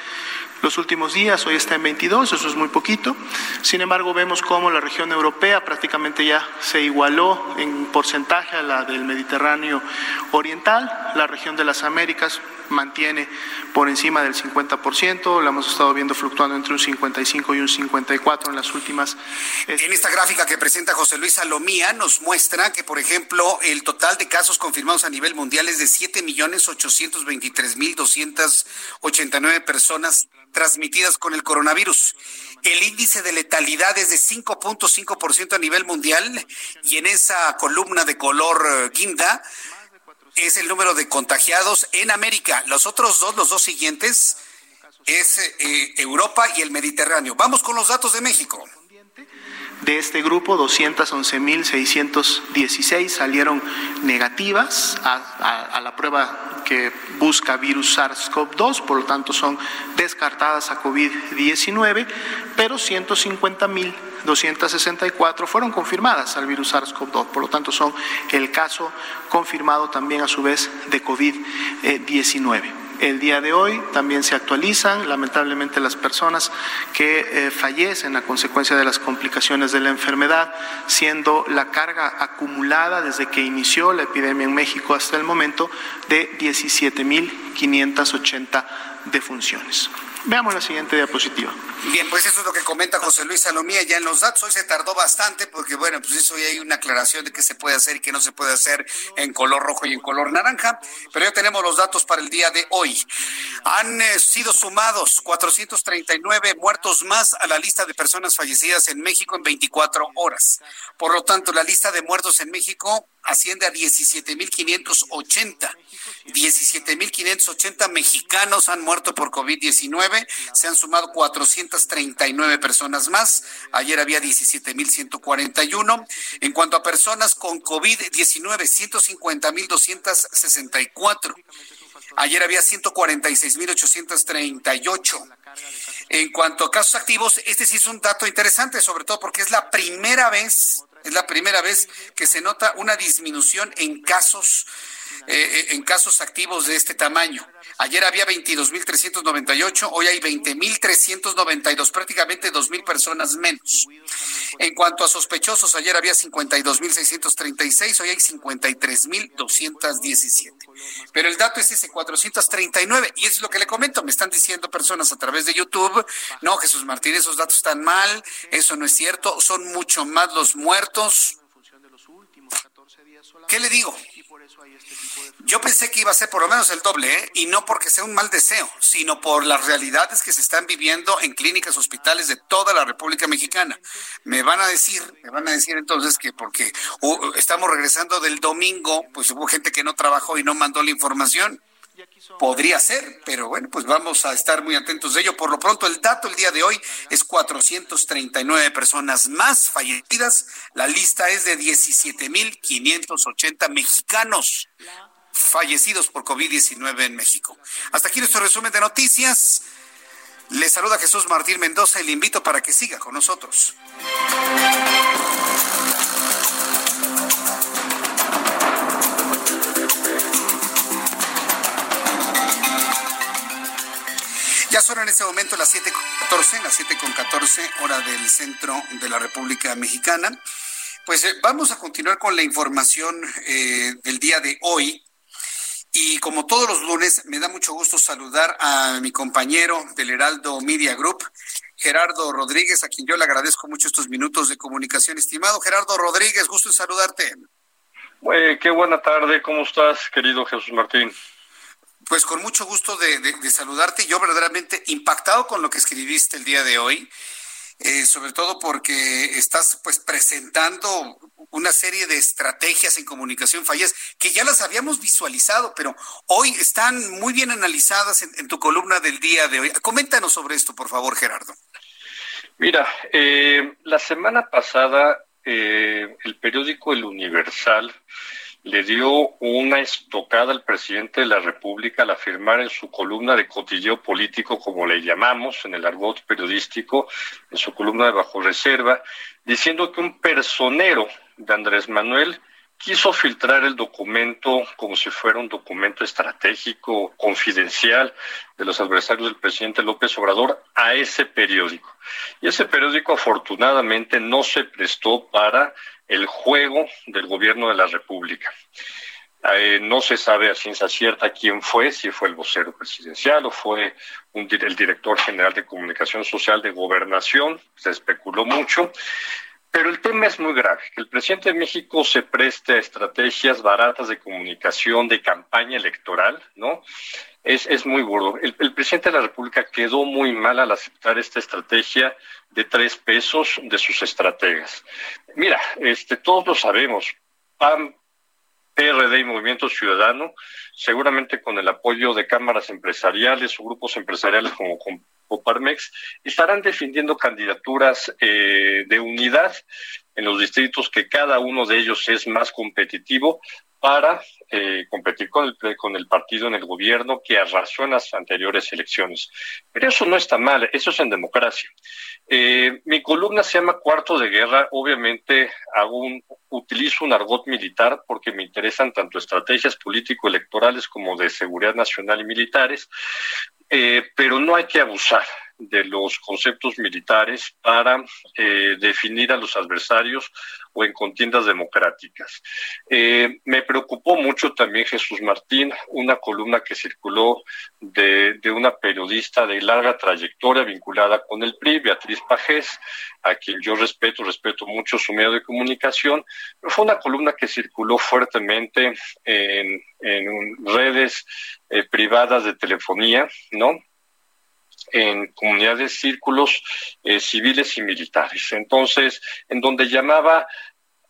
S18: los últimos días, hoy está en 22, eso es muy poquito. Sin embargo, vemos cómo la región europea prácticamente ya se igualó en porcentaje a la del Mediterráneo Oriental, la región de las Américas mantiene por encima del 50%, la hemos estado viendo fluctuando entre un 55 y un 54 en las últimas.
S1: En esta gráfica que presenta José Luis Salomía nos muestra que, por ejemplo, el total de casos confirmados a nivel mundial es de 7.823.289 personas transmitidas con el coronavirus. El índice de letalidad es de 5.5% a nivel mundial y en esa columna de color eh, guinda es el número de contagiados en América. Los otros dos, los dos siguientes, es eh, Europa y el Mediterráneo. Vamos con los datos de México.
S18: De este grupo, 211.616 salieron negativas a, la prueba que busca virus SARS-CoV-2, por lo tanto son descartadas a COVID-19, pero 150.264 fueron confirmadas al virus SARS-CoV-2, por lo tanto son el caso confirmado también a su vez de COVID-19. El día de hoy. También se actualizan, lamentablemente, las personas que eh, fallecen a consecuencia de las complicaciones de la enfermedad, siendo la carga acumulada desde que inició la epidemia en México hasta el momento de 17.580 defunciones. Veamos la siguiente diapositiva.
S1: Bien, pues eso es lo que comenta José Luis Salomía ya en los datos. Hoy se tardó bastante porque, bueno, pues eso ya hay una aclaración de qué se puede hacer y qué no se puede hacer en color rojo y en color naranja. Pero ya tenemos los datos para el día de hoy. Han eh, sido sumados 439 muertos más a la lista de personas fallecidas en México en 24 horas. Por lo tanto, la lista de muertos en México asciende a 17.580. 17.580 mexicanos han muerto por COVID-19. Se han sumado 439 personas más. Ayer había 17.141. En cuanto a personas con COVID-19, 150.264. Ayer había 146.838. En cuanto a casos activos, este sí es un dato interesante, sobre todo porque es la primera vez es la primera vez que se nota una disminución en casos eh, eh, en casos activos de este tamaño. Ayer había 22.398, hoy hay 20.392, prácticamente 2.000 personas menos. En cuanto a sospechosos, ayer había 52.636, hoy hay 53.217. Pero el dato es ese 439 y eso es lo que le comento. Me están diciendo personas a través de YouTube, no, Jesús Martín, esos datos están mal, eso no es cierto, son mucho más los muertos. ¿Qué le digo? Yo pensé que iba a ser por lo menos el doble, ¿eh? y no porque sea un mal deseo, sino por las realidades que se están viviendo en clínicas, hospitales de toda la República Mexicana. Me van a decir, me van a decir entonces que porque estamos regresando del domingo, pues hubo gente que no trabajó y no mandó la información. Podría ser, pero bueno, pues vamos a estar muy atentos de ello. Por lo pronto, el dato el día de hoy es 439 personas más fallecidas. La lista es de 17.580 mexicanos fallecidos por COVID-19 en México. Hasta aquí nuestro resumen de noticias. Le saluda Jesús Martín Mendoza y le invito para que siga con nosotros. Ya son en este momento las 7.14, las 7.14 hora del centro de la República Mexicana. Pues eh, vamos a continuar con la información eh, del día de hoy. Y como todos los lunes, me da mucho gusto saludar a mi compañero del Heraldo Media Group, Gerardo Rodríguez, a quien yo le agradezco mucho estos minutos de comunicación. Estimado Gerardo Rodríguez, gusto en saludarte.
S19: qué buena tarde, ¿cómo estás, querido Jesús Martín?
S1: Pues con mucho gusto de, saludarte, yo verdaderamente impactado con lo que escribiste el día de hoy. Eh, sobre todo porque estás pues presentando una serie de estrategias en comunicación fallas que ya las habíamos visualizado, pero hoy están muy bien analizadas en, tu columna del día de hoy. Coméntanos sobre esto, por favor, Gerardo.
S19: Mira, eh, la semana pasada eh, el periódico El Universal le dio una estocada al presidente de la República al afirmar en su columna de cotilleo político, como le llamamos en el argot periodístico, en su columna de bajo reserva, diciendo que un personero de Andrés Manuel quiso filtrar el documento como si fuera un documento estratégico, confidencial de los adversarios del presidente López Obrador a ese periódico. Y ese periódico afortunadamente no se prestó para el juego del gobierno de la República. Eh, no se sabe a ciencia cierta quién fue, si fue el vocero presidencial o fue un, el director general de comunicación social de gobernación, se especuló mucho. Pero el tema es muy grave, que el presidente de México se preste a estrategias baratas de comunicación, de campaña electoral, ¿no? Es, es muy burdo. El, presidente de la República quedó muy mal al aceptar esta estrategia de tres pesos de sus estrategas. Mira, este, todos lo sabemos. PAN, PRD y Movimiento Ciudadano, seguramente con el apoyo de cámaras empresariales o grupos empresariales como Coparmex, estarán defendiendo candidaturas eh, de unidad en los distritos que cada uno de ellos es más competitivo para eh, competir con el, con el partido en el gobierno que arrasó en las anteriores elecciones. Pero eso no está mal, eso es en democracia. Eh, mi columna se llama Cuarto de Guerra. Obviamente hago utilizo un argot militar porque me interesan tanto estrategias político-electorales como de seguridad nacional y militares, eh, pero no hay que abusar de los conceptos militares para eh, definir a los adversarios o en contiendas democráticas. Eh, me preocupó mucho también Jesús Martín, una columna que circuló de, de, una periodista de larga trayectoria vinculada con el PRI, Beatriz Pajés, a quien yo respeto, respeto mucho su medio de comunicación, fue una columna que circuló fuertemente en, en redes eh, privadas de telefonía, ¿no? En comunidades, círculos eh, civiles y militares. Entonces, en donde llamaba,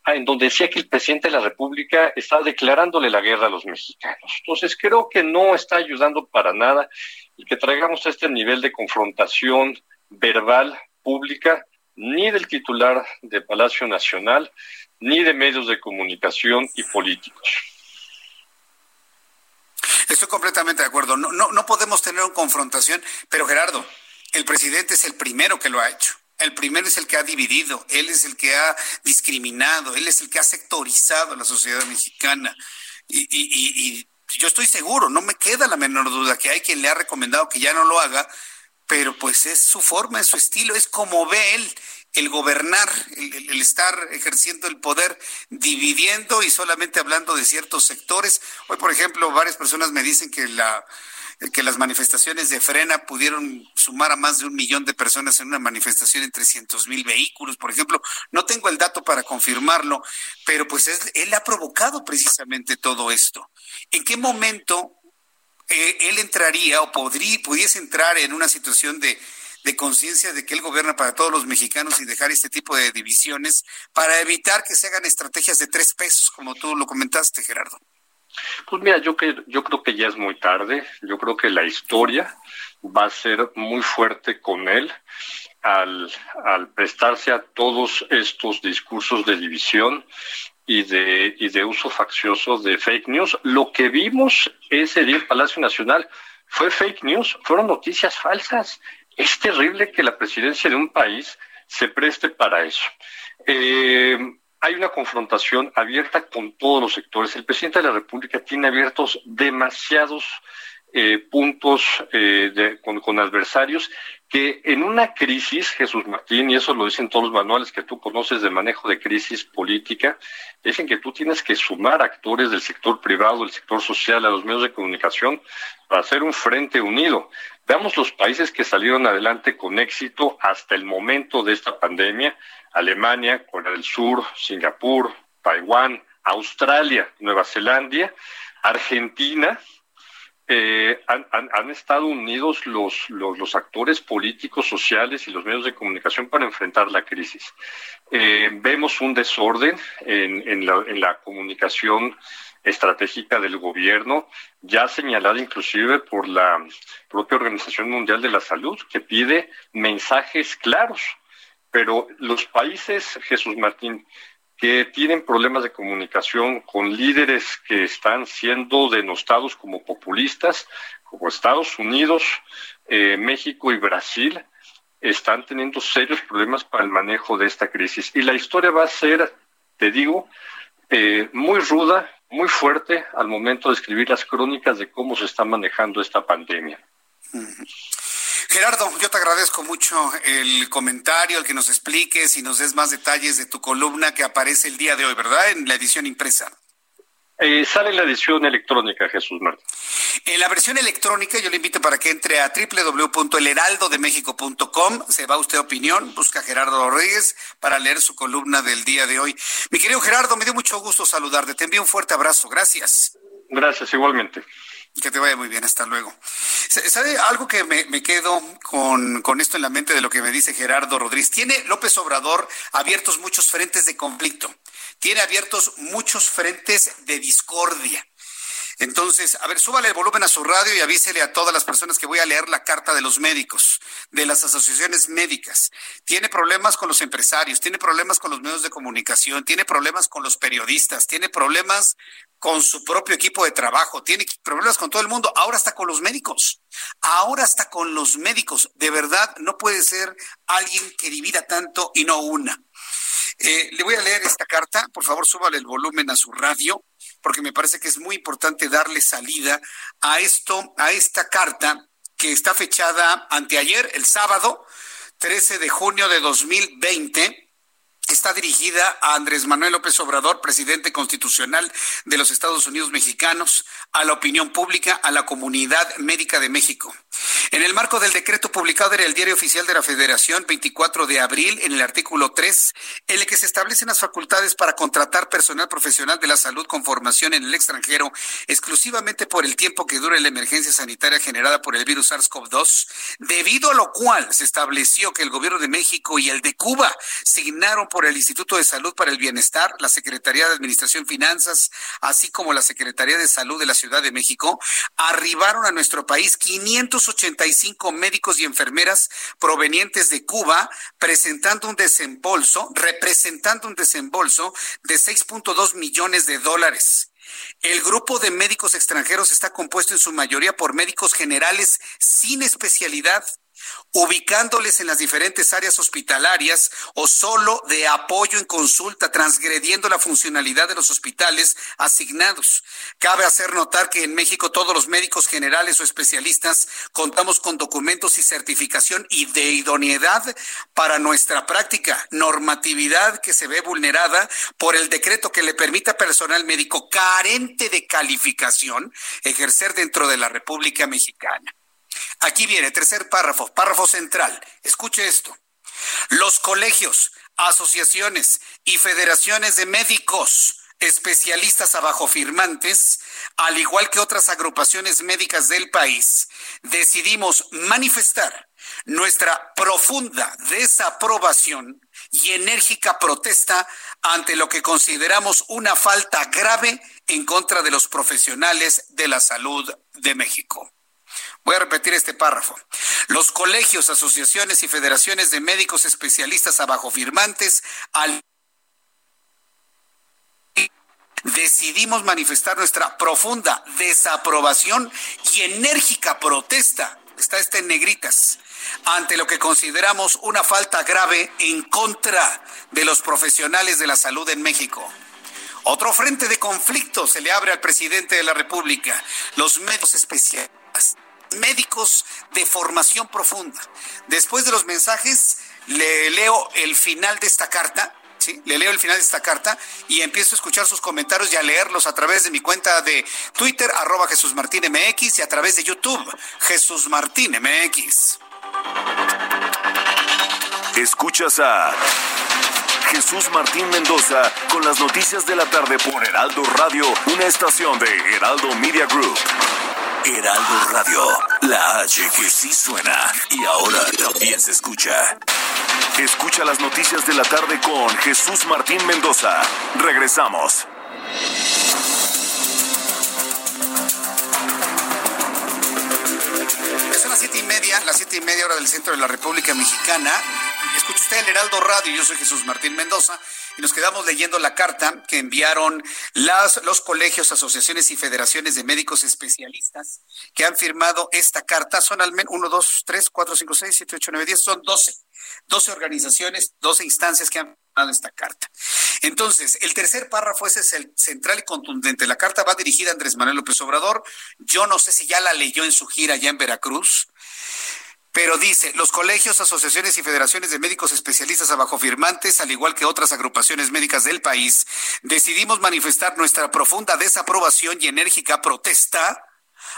S19: ah, en donde decía que el presidente de la República estaba declarándole la guerra a los mexicanos. Entonces, creo que no está ayudando para nada y que traigamos este nivel de confrontación verbal pública ni del titular de Palacio Nacional, ni de medios de comunicación y políticos.
S1: Estoy completamente de acuerdo. No, no, no podemos tener una confrontación, pero Gerardo, el presidente es el primero que lo ha hecho. El primero es el que ha dividido, él es el que ha discriminado, él es el que ha sectorizado a la sociedad mexicana. Y, y, y, yo estoy seguro, no me queda la menor duda que hay quien le ha recomendado que ya no lo haga, pero pues es su forma, es su estilo, es como ve él el gobernar, el, estar ejerciendo el poder, dividiendo y solamente hablando de ciertos sectores. Hoy, por ejemplo, varias personas me dicen que la que las manifestaciones de frena pudieron sumar a más de un millón de personas en una manifestación en 300 mil vehículos, por ejemplo. No tengo el dato para confirmarlo, pero pues él ha provocado precisamente todo esto. ¿En qué momento eh, él entraría o podría, pudiese entrar en una situación de de conciencia de que él gobierna para todos los mexicanos y dejar este tipo de divisiones para evitar que se hagan estrategias de tres pesos, como tú lo comentaste, Gerardo.
S19: Pues mira, yo, que, yo creo que ya es muy tarde, yo creo que la historia va a ser muy fuerte con él al, al prestarse a todos estos discursos de división y de, y de uso faccioso de fake news. Lo que vimos ese día en Palacio Nacional fue fake news, fueron noticias falsas es terrible que la presidencia de un país se preste para eso. Eh, hay una confrontación abierta con todos los sectores. El presidente de la República tiene abiertos demasiados eh, puntos eh, con, adversarios que en una crisis, Jesús Martín, y eso lo dicen todos los manuales que tú conoces de manejo de crisis política, dicen que tú tienes que sumar actores del sector privado, del sector social, a los medios de comunicación para hacer un frente unido. Veamos los países que salieron adelante con éxito hasta el momento de esta pandemia. Alemania, Corea del Sur, Singapur, Taiwán, Australia, Nueva Zelanda, Argentina, eh, han, estado unidos los, los, actores políticos, sociales y los medios de comunicación para enfrentar la crisis. Eh, vemos un desorden en, en, la, en, la, comunicación estratégica del gobierno, ya señalada inclusive por la propia Organización Mundial de la Salud, que pide mensajes claros. Pero los países, Jesús Martín, que tienen problemas de comunicación con líderes que están siendo denostados como populistas, como Estados Unidos, eh, México y Brasil, están teniendo serios problemas para el manejo de esta crisis. Y la historia va a ser, te digo, eh, muy ruda, muy fuerte al momento de escribir las crónicas de cómo se está manejando esta pandemia.
S1: Gerardo, yo te agradezco mucho el comentario, el que nos expliques y nos des más detalles de tu columna que aparece el día de hoy, ¿verdad? En la edición impresa.
S19: Eh, sale la edición electrónica, Jesús Martín.
S1: En la versión electrónica yo le invito para que entre a www.elheraldodemexico.com, se va usted a opinión, busca a Gerardo Rodríguez para leer su columna del día de hoy. Mi querido Gerardo, me dio mucho gusto saludarte, te envío un fuerte abrazo, gracias.
S19: Gracias, igualmente.
S1: Que te vaya muy bien, hasta luego. ¿Sabe algo que me, quedo con, con, esto en la mente de lo que me dice Gerardo Rodríguez? Tiene López Obrador abiertos muchos frentes de conflicto, tiene abiertos muchos frentes de discordia. Entonces, a ver, súbale el volumen a su radio y avísele a todas las personas que voy a leer la carta de los médicos, de las asociaciones médicas. Tiene problemas con los empresarios, tiene problemas con los medios de comunicación, tiene problemas con los periodistas, tiene problemas con su propio equipo de trabajo, tiene problemas con todo el mundo, ahora está con los médicos, ahora está con los médicos. De verdad, no puede ser alguien que divida tanto y no una. Eh, le voy a leer esta carta, por favor, súbale el volumen a su radio, porque me parece que es muy importante darle salida a esto, a esta carta que está fechada anteayer, el sábado, 13 de junio de 2020 está dirigida a Andrés Manuel López Obrador, presidente constitucional de los Estados Unidos mexicanos, a la opinión pública, a la comunidad médica de México. En el marco del decreto publicado en el Diario Oficial de la Federación 24 de abril, en el artículo 3, en el que se establecen las facultades para contratar personal profesional de la salud con formación en el extranjero exclusivamente por el tiempo que dure la emergencia sanitaria generada por el virus SARS-CoV-2, debido a lo cual se estableció que el gobierno de México y el de Cuba signaron por el Instituto de Salud para el Bienestar, la Secretaría de Administración Finanzas, así como la Secretaría de Salud de la Ciudad de México, arribaron a nuestro país 585 médicos y enfermeras provenientes de Cuba, presentando un desembolso, representando un desembolso de 6.2 millones de dólares. El grupo de médicos extranjeros está compuesto en su mayoría por médicos generales sin especialidad ubicándoles en las diferentes áreas hospitalarias o solo de apoyo en consulta, transgrediendo la funcionalidad de los hospitales asignados. Cabe hacer notar que en México todos los médicos generales o especialistas contamos con documentos y certificación y de idoneidad para nuestra práctica, normatividad que se ve vulnerada por el decreto que le permita a personal médico carente de calificación ejercer dentro de la República Mexicana. Aquí viene, tercer párrafo, párrafo central. Escuche esto. Los colegios, asociaciones y federaciones de médicos especialistas abajo firmantes, al igual que otras agrupaciones médicas del país, decidimos manifestar nuestra profunda desaprobación y enérgica protesta ante lo que consideramos una falta grave en contra de los profesionales de la salud de México. Voy a repetir este párrafo. Los colegios, asociaciones y federaciones de médicos especialistas abajo firmantes al decidimos manifestar nuestra profunda desaprobación y enérgica protesta, está este en negritas, ante lo que consideramos una falta grave en contra de los profesionales de la salud en México. Otro frente de conflicto se le abre al presidente de la República, los médicos especialistas médicos de formación profunda. Después de los mensajes, le leo el final de esta carta. ¿Sí? Le leo el final de esta carta y empiezo a escuchar sus comentarios y a leerlos a través de mi cuenta de Twitter, arroba Jesús Martín MX, y a través de YouTube, Jesús Martín MX.
S10: Escuchas a Jesús Martín Mendoza con las noticias de la tarde por Heraldo Radio, una estación de Heraldo Media Group. Heraldo Radio, la H que sí suena y ahora también se escucha. Escucha las noticias de la tarde con Jesús Martín Mendoza. Regresamos.
S1: Son las siete y media, las siete y media hora del centro de la República Mexicana. Escucha usted el Heraldo Radio, yo soy Jesús Martín Mendoza y nos quedamos leyendo la carta que enviaron las, los colegios, asociaciones y federaciones de médicos especialistas que han firmado esta carta. Son al menos 1, 2, 3, 4, 5, 6, 7, 8, 9, 10, son 12. 12 organizaciones, 12 instancias que han firmado esta carta. Entonces, el tercer párrafo ese es el central y contundente. La carta va dirigida a Andrés Manuel López Obrador. Yo no sé si ya la leyó en su gira allá en Veracruz pero dice, los colegios, asociaciones y federaciones de médicos especialistas abajo firmantes, al igual que otras agrupaciones médicas del país, decidimos manifestar nuestra profunda desaprobación y enérgica protesta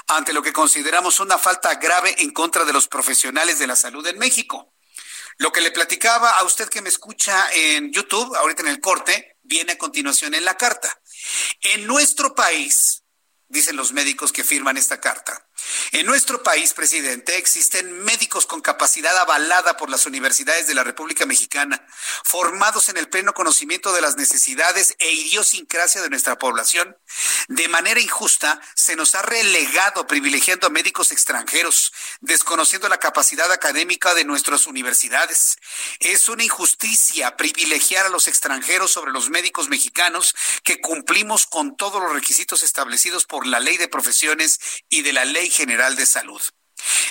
S1: ante lo que consideramos una falta grave en contra de los profesionales de la salud en México. Lo que le platicaba a usted que me escucha en YouTube, ahorita en el corte, viene a continuación en la carta. En nuestro país, dicen los médicos que firman esta carta, En nuestro país, presidente, existen médicos con capacidad avalada por las universidades de la República Mexicana, formados en el pleno conocimiento de las necesidades e idiosincrasia de nuestra población. De manera injusta, se nos ha relegado privilegiando a médicos extranjeros, desconociendo la capacidad académica de nuestras universidades. Es una injusticia privilegiar a los extranjeros sobre los médicos mexicanos que cumplimos con todos los requisitos establecidos por la ley de profesiones y de la ley General de Salud.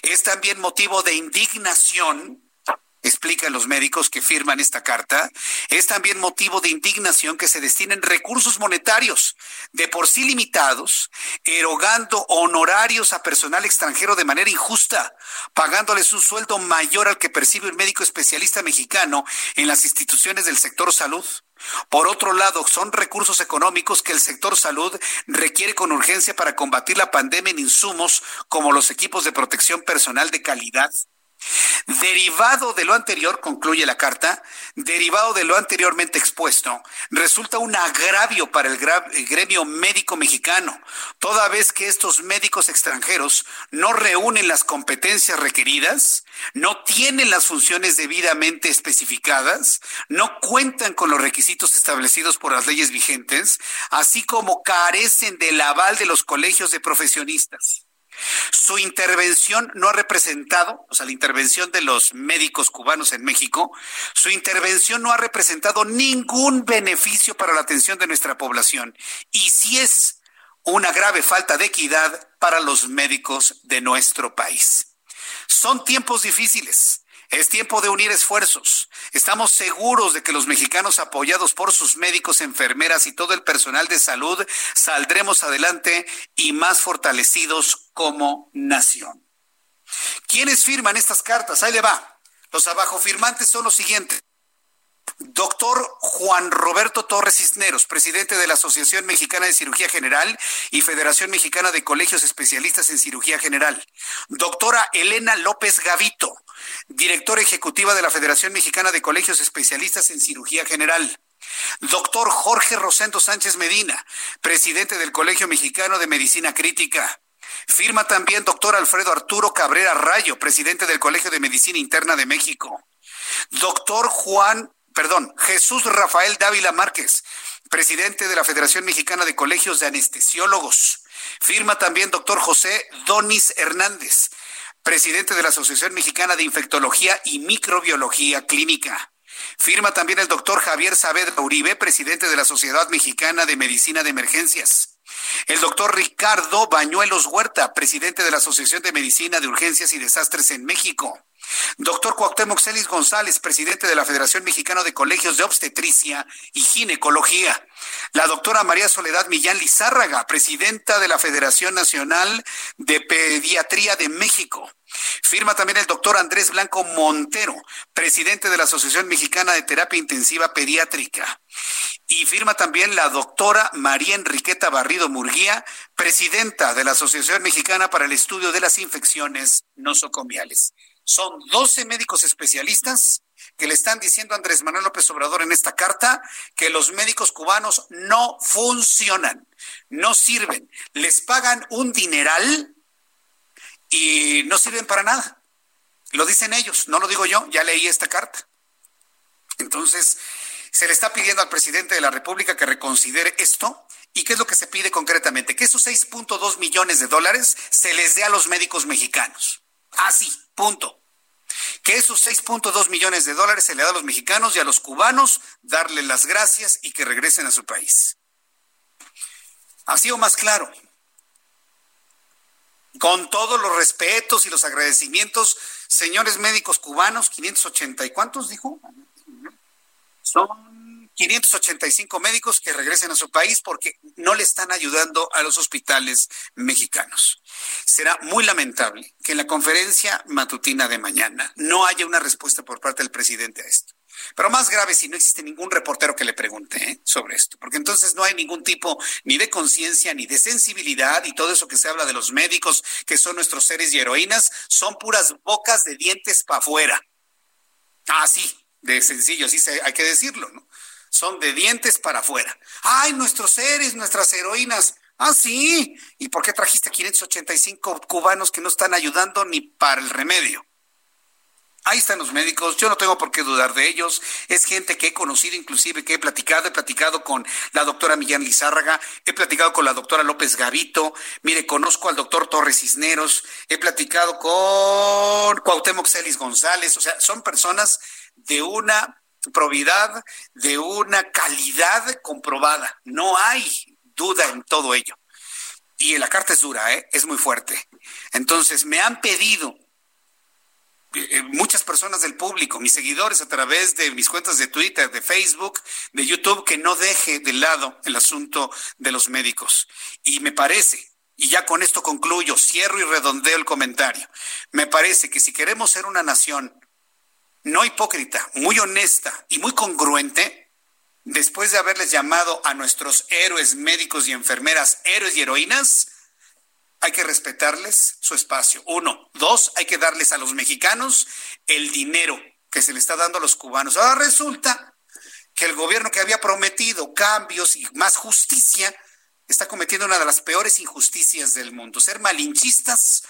S1: Es también motivo de indignación explican los médicos que firman esta carta, es también motivo de indignación que se destinen recursos monetarios de por sí limitados, erogando honorarios a personal extranjero de manera injusta, pagándoles un sueldo mayor al que percibe un médico especialista mexicano en las instituciones del sector salud. Por otro lado, son recursos económicos que el sector salud requiere con urgencia para combatir la pandemia en insumos como los equipos de protección personal de calidad. Derivado de lo anterior, concluye la carta, derivado de lo anteriormente expuesto, resulta un agravio para el, gremio médico mexicano, toda vez que estos médicos extranjeros no reúnen las competencias requeridas, no tienen las funciones debidamente especificadas, no cuentan con los requisitos establecidos por las leyes vigentes, así como carecen del aval de los colegios de profesionistas. Su intervención no ha representado, o sea, la intervención de los médicos cubanos en México, su intervención no ha representado ningún beneficio para la atención de nuestra población. Y sí es una grave falta de equidad para los médicos de nuestro país. Son tiempos difíciles. Es tiempo de unir esfuerzos. Estamos seguros de que los mexicanos apoyados por sus médicos, enfermeras y todo el personal de salud saldremos adelante y más fortalecidos como nación. ¿Quiénes firman estas cartas? Ahí le va. Los abajo firmantes son los siguientes. Doctor Juan Roberto Torres Cisneros, presidente de la Asociación Mexicana de Cirugía General y Federación Mexicana de Colegios Especialistas en Cirugía General. Doctora Elena López Gavito, directora ejecutiva de la Federación Mexicana de Colegios Especialistas en Cirugía General. Doctor Jorge Rosendo Sánchez Medina, presidente del Colegio Mexicano de Medicina Crítica. Firma también doctor Alfredo Arturo Cabrera Rayo, presidente del Colegio de Medicina Interna de México. Doctor Juan perdón, Jesús Rafael Dávila Márquez, presidente de la Federación Mexicana de Colegios de Anestesiólogos. Firma también doctor José Donis Hernández, presidente de la Asociación Mexicana de Infectología y Microbiología Clínica. Firma también el doctor Javier Saavedra Uribe, presidente de la Sociedad Mexicana de Medicina de Emergencias. El doctor Ricardo Bañuelos Huerta, presidente de la Asociación de Medicina de Urgencias y Desastres en México. Doctor Cuauhtémoc Celis González, presidente de la Federación Mexicana de Colegios de Obstetricia y Ginecología. La doctora María Soledad Millán Lizárraga, presidenta de la Federación Nacional de Pediatría de México. Firma también el doctor Andrés Blanco Montero, presidente de la Asociación Mexicana de Terapia Intensiva Pediátrica. Y firma también la doctora María Enriqueta Barrido Murguía, presidenta de la Asociación Mexicana para el Estudio de las Infecciones Nosocomiales. Son 12 médicos especialistas que le están diciendo a Andrés Manuel López Obrador en esta carta que los médicos cubanos no funcionan, no sirven, les pagan un dineral y no sirven para nada. Lo dicen ellos, no lo digo yo, ya leí esta carta. Entonces, se le está pidiendo al presidente de la República que reconsidere esto. ¿Y qué es lo que se pide concretamente? Que esos 6.2 millones de dólares se les dé a los médicos mexicanos. Así, punto. Que esos 6.2 millones de dólares se le da a los mexicanos y a los cubanos, darle las gracias y que regresen a su país. Así o más claro. Con todos los respetos y los agradecimientos, señores médicos cubanos, 580 y cuántos dijo? Son 585 médicos que regresen a su país porque no le están ayudando a los hospitales mexicanos. Será muy lamentable que en la conferencia matutina de mañana no haya una respuesta por parte del presidente a esto. Pero más grave si no existe ningún reportero que le pregunte ¿eh? sobre esto, porque entonces no hay ningún tipo ni de conciencia ni de sensibilidad y todo eso que se habla de los médicos que son nuestros seres y heroínas son puras bocas de dientes para afuera. Así, ah, de sencillo, así hay que decirlo, ¿no? Son de dientes para afuera. Ay, nuestros seres, nuestras heroínas. Ah, sí. ¿Y por qué trajiste 585 cubanos que no están ayudando ni para el remedio? Ahí están los médicos, yo no tengo por qué dudar de ellos. Es gente que he conocido, inclusive que he platicado. He platicado con la doctora Millán Lizárraga, he platicado con la doctora López Gavito. Mire, conozco al doctor Torres Cisneros, he platicado con Cuauhtémoc Celis González. O sea, son personas de una probidad, de una calidad comprobada. No hay duda en todo ello. Y la carta es dura, ¿eh? es muy fuerte. Entonces, me han pedido eh, muchas personas del público, mis seguidores a través de mis cuentas de Twitter, de Facebook, de YouTube, que no deje de lado el asunto de los médicos. Y me parece, y ya con esto concluyo, cierro y redondeo el comentario, me parece que si queremos ser una nación no hipócrita, muy honesta y muy congruente, después de haberles llamado a nuestros héroes médicos y enfermeras héroes y heroínas, hay que respetarles su espacio. Uno. Dos, hay que darles a los mexicanos el dinero que se le está dando a los cubanos. Ahora resulta que el gobierno que había prometido cambios y más justicia está cometiendo una de las peores injusticias del mundo, ser malinchistas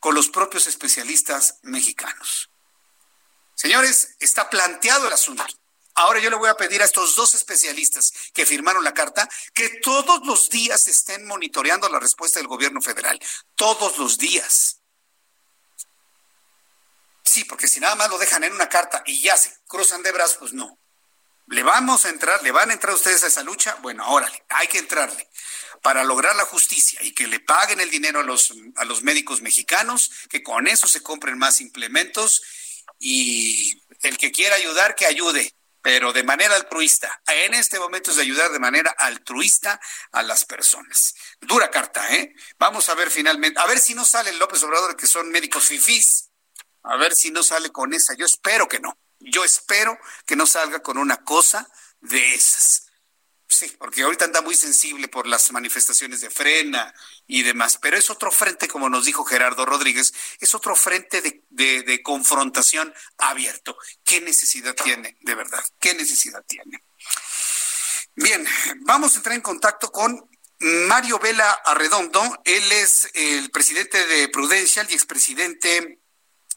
S1: con los propios especialistas mexicanos. Señores, está planteado el asunto. Ahora yo le voy a pedir a estos dos especialistas que firmaron la carta que todos los días estén monitoreando la respuesta del gobierno federal. Todos los días. Sí, porque si nada más lo dejan en una carta y ya se cruzan de brazos, pues no. ¿Le vamos a entrar? ¿Le van a entrar ustedes a esa lucha? Bueno, órale, hay que entrarle para lograr la justicia y que le paguen el dinero a los, a los médicos mexicanos, que con eso se compren más implementos y el que quiera ayudar, que ayude pero de manera altruista. En este momento es de ayudar de manera altruista a las personas. Dura carta, ¿eh? Vamos a ver finalmente, a ver si no sale López Obrador, que son médicos fifís, a ver si no sale con esa. Yo espero que no. Yo espero que no salga con una cosa de esas. Sí, porque ahorita anda muy sensible por las manifestaciones de frena y demás, pero es otro frente, como nos dijo Gerardo Rodríguez, es otro frente de, de confrontación abierto. ¿Qué necesidad tiene, de verdad? ¿Qué necesidad tiene? Bien, vamos a entrar en contacto con Mario Vela Arredondo. Él es el presidente de Prudential y expresidente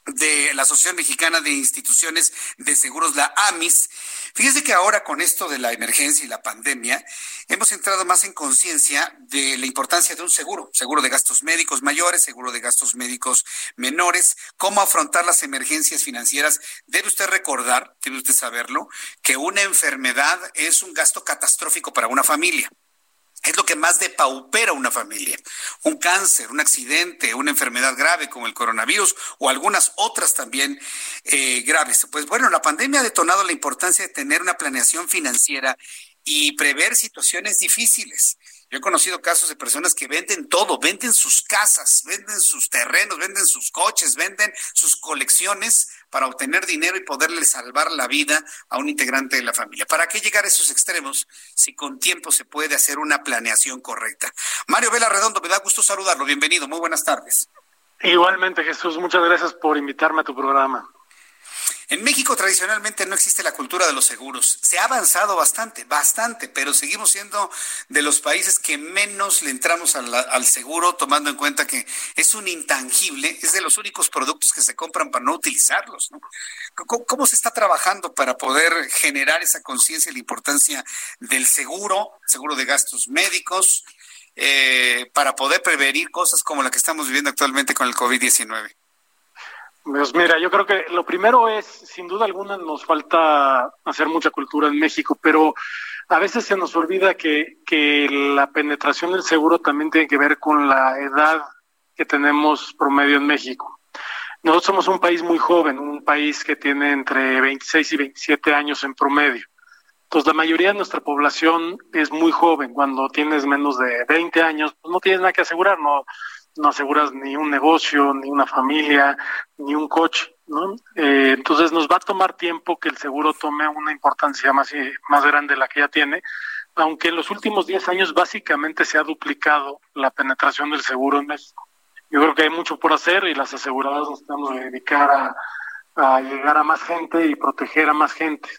S1: de la Asociación Mexicana de Instituciones de Seguros, la AMIS. Fíjese que ahora con esto de la emergencia y la pandemia, hemos entrado más en conciencia de la importancia de un seguro, seguro de gastos médicos mayores, seguro de gastos médicos menores, cómo afrontar las emergencias financieras. Debe usted recordar, debe usted saberlo, que una enfermedad es un gasto catastrófico para una familia es lo que más depaupera una familia. Un cáncer, un accidente, una enfermedad grave como el coronavirus o algunas otras también eh, graves. Pues bueno, la pandemia ha detonado la importancia de tener una planeación financiera y prever situaciones difíciles. Yo he conocido casos de personas que venden todo, venden sus casas, venden sus terrenos, venden sus coches, venden sus colecciones para obtener dinero y poderle salvar la vida a un integrante de la familia. ¿Para qué llegar a esos extremos si con tiempo se puede hacer una planeación correcta? Mario Vela Redondo, me da gusto saludarlo. Bienvenido, muy buenas tardes.
S20: Igualmente, Jesús, muchas gracias por invitarme a tu programa.
S1: En México tradicionalmente no existe la cultura de los seguros. Se ha avanzado bastante, bastante, pero seguimos siendo de los países que menos le entramos al, seguro, tomando en cuenta que es un intangible, es de los únicos productos que se compran para no utilizarlos. ¿Cómo, se está trabajando para poder generar esa conciencia y la importancia del seguro, seguro de gastos médicos, eh, para poder prevenir cosas como la que estamos viviendo actualmente con el COVID-19?
S20: Pues mira, yo creo que lo primero es, sin duda alguna, nos falta hacer mucha cultura en México, pero a veces se nos olvida que, que la penetración del seguro también tiene que ver con la edad que tenemos promedio en México. Nosotros somos un país muy joven, un país que tiene entre 26 y 27 años en promedio. Entonces, la mayoría de nuestra población es muy joven. Cuando tienes menos de 20 años, pues no tienes nada que asegurar, no, no aseguras ni un negocio, ni una familia, ni un coche, ¿no? Eh, entonces nos va a tomar tiempo que el seguro tome una importancia más, más grande de la que ya tiene, aunque en los últimos 10 años básicamente se ha duplicado la penetración del seguro en México. Yo creo que hay mucho por hacer y las aseguradoras nos tenemos que dedicar a, llegar a más gente y proteger a más gente.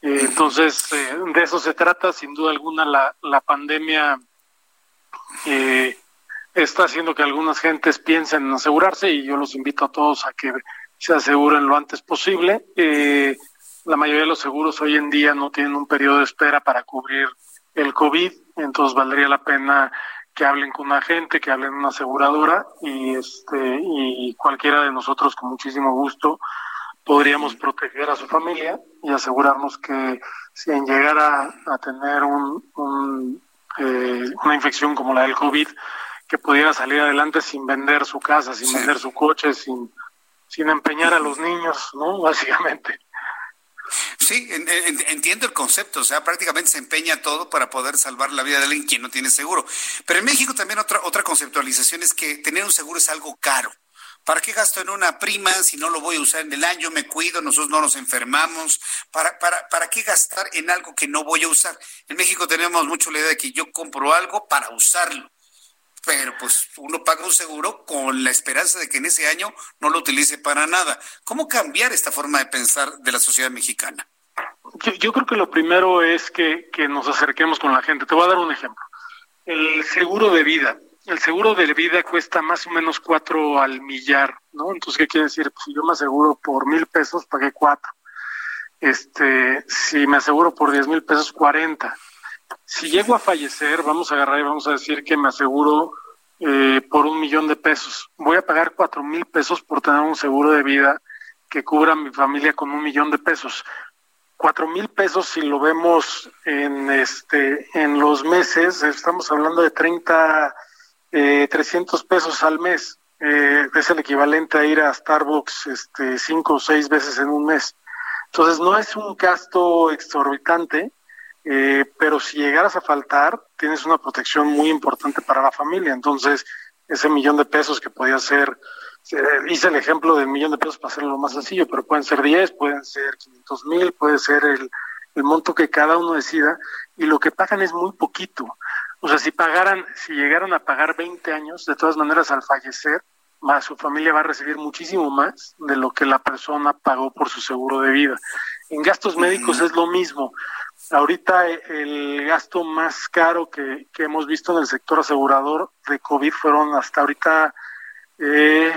S20: Eh, entonces, eh, de eso se trata, sin duda alguna, la, la pandemia eh, está haciendo que algunas gentes piensen en asegurarse y yo los invito a todos a que se aseguren lo antes posible. Eh, la mayoría de los seguros hoy en día no tienen un periodo de espera para cubrir el COVID, entonces valdría la pena que hablen con una agente, que hablen con una aseguradora y este y cualquiera de nosotros con muchísimo gusto podríamos proteger a su familia y asegurarnos que si en llegara a tener un, eh, una infección como la del COVID, que pudiera salir adelante sin vender su casa, sin vender su coche, sin, sin empeñar a los niños, ¿no? Básicamente.
S1: Sí, entiendo el concepto, o sea, prácticamente se empeña todo para poder salvar la vida de alguien quien no tiene seguro. Pero en México también otra, otra conceptualización es que tener un seguro es algo caro. ¿Para qué gasto en una prima si no lo voy a usar en el año? Me cuido, nosotros no nos enfermamos. ¿Para, para, ¿Para qué gastar en algo que no voy a usar? En México tenemos mucho la idea de que yo compro algo para usarlo. Pero pues uno paga un seguro con la esperanza de que en ese año no lo utilice para nada. ¿Cómo cambiar esta forma de pensar de la sociedad mexicana?
S20: Yo, yo creo que lo primero es que, que nos acerquemos con la gente. Te voy a dar un ejemplo. El seguro de vida el seguro de vida cuesta más o menos cuatro al millar, ¿no? Entonces, ¿qué quiere decir? Pues si yo me aseguro por mil pesos, pagué cuatro. Este, si me aseguro por diez mil pesos, cuarenta. Si llego a fallecer, vamos a agarrar y vamos a decir que me aseguro eh, por un millón de pesos. Voy a pagar cuatro mil pesos por tener un seguro de vida que cubra a mi familia con un millón de pesos. Cuatro mil pesos, si lo vemos en este, en los meses, estamos hablando de 30 eh, 300 pesos al mes. Eh, es el equivalente a ir a Starbucks este, cinco o seis veces en un mes. Entonces no es un gasto exorbitante, eh, pero si llegaras a faltar, tienes una protección muy importante para la familia. Entonces, ese millón de pesos que podía ser, hice el ejemplo del millón de pesos para hacerlo más sencillo, pero pueden ser 10, pueden ser 500 mil, puede ser el, el monto que cada uno decida, y lo que pagan es muy poquito. O sea, si pagaran, si llegaran a pagar 20 años, de todas maneras al fallecer, más su familia va a recibir muchísimo más de lo que la persona pagó por su seguro de vida. En gastos médicos es lo mismo. Ahorita eh, el gasto más caro que, hemos visto en el sector asegurador de COVID fueron hasta ahorita, eh,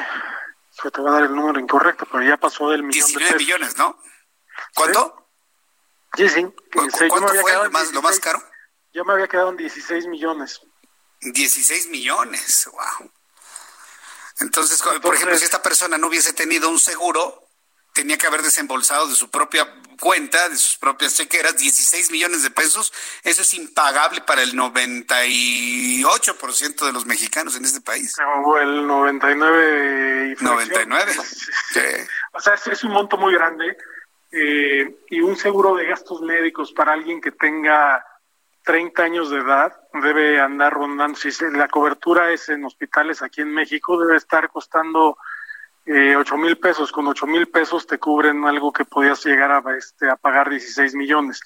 S20: te voy a dar el número incorrecto, pero ya pasó del millón de pesos.
S1: millones, ¿no? ¿Cuánto?
S20: Sí, sí.
S1: ¿Cuánto fue lo más caro?
S20: Yo me había quedado en 16 millones.
S1: 16 millones, wow. Entonces, por ejemplo, si esta persona no hubiese tenido un seguro, tenía que haber desembolsado de su propia cuenta, de sus propias chequeras, 16 millones de pesos. Eso es impagable para el 98% de los mexicanos en este país.
S20: O el 99.
S1: 99.
S20: O sea, es, un monto muy grande. Eh, y un seguro de gastos médicos para alguien que tenga 30 años de edad debe andar rondando, si la cobertura es en hospitales aquí en México, debe estar costando eh, 8 mil pesos. Con 8 mil pesos te cubren algo que podías llegar a, este, a pagar 16 millones.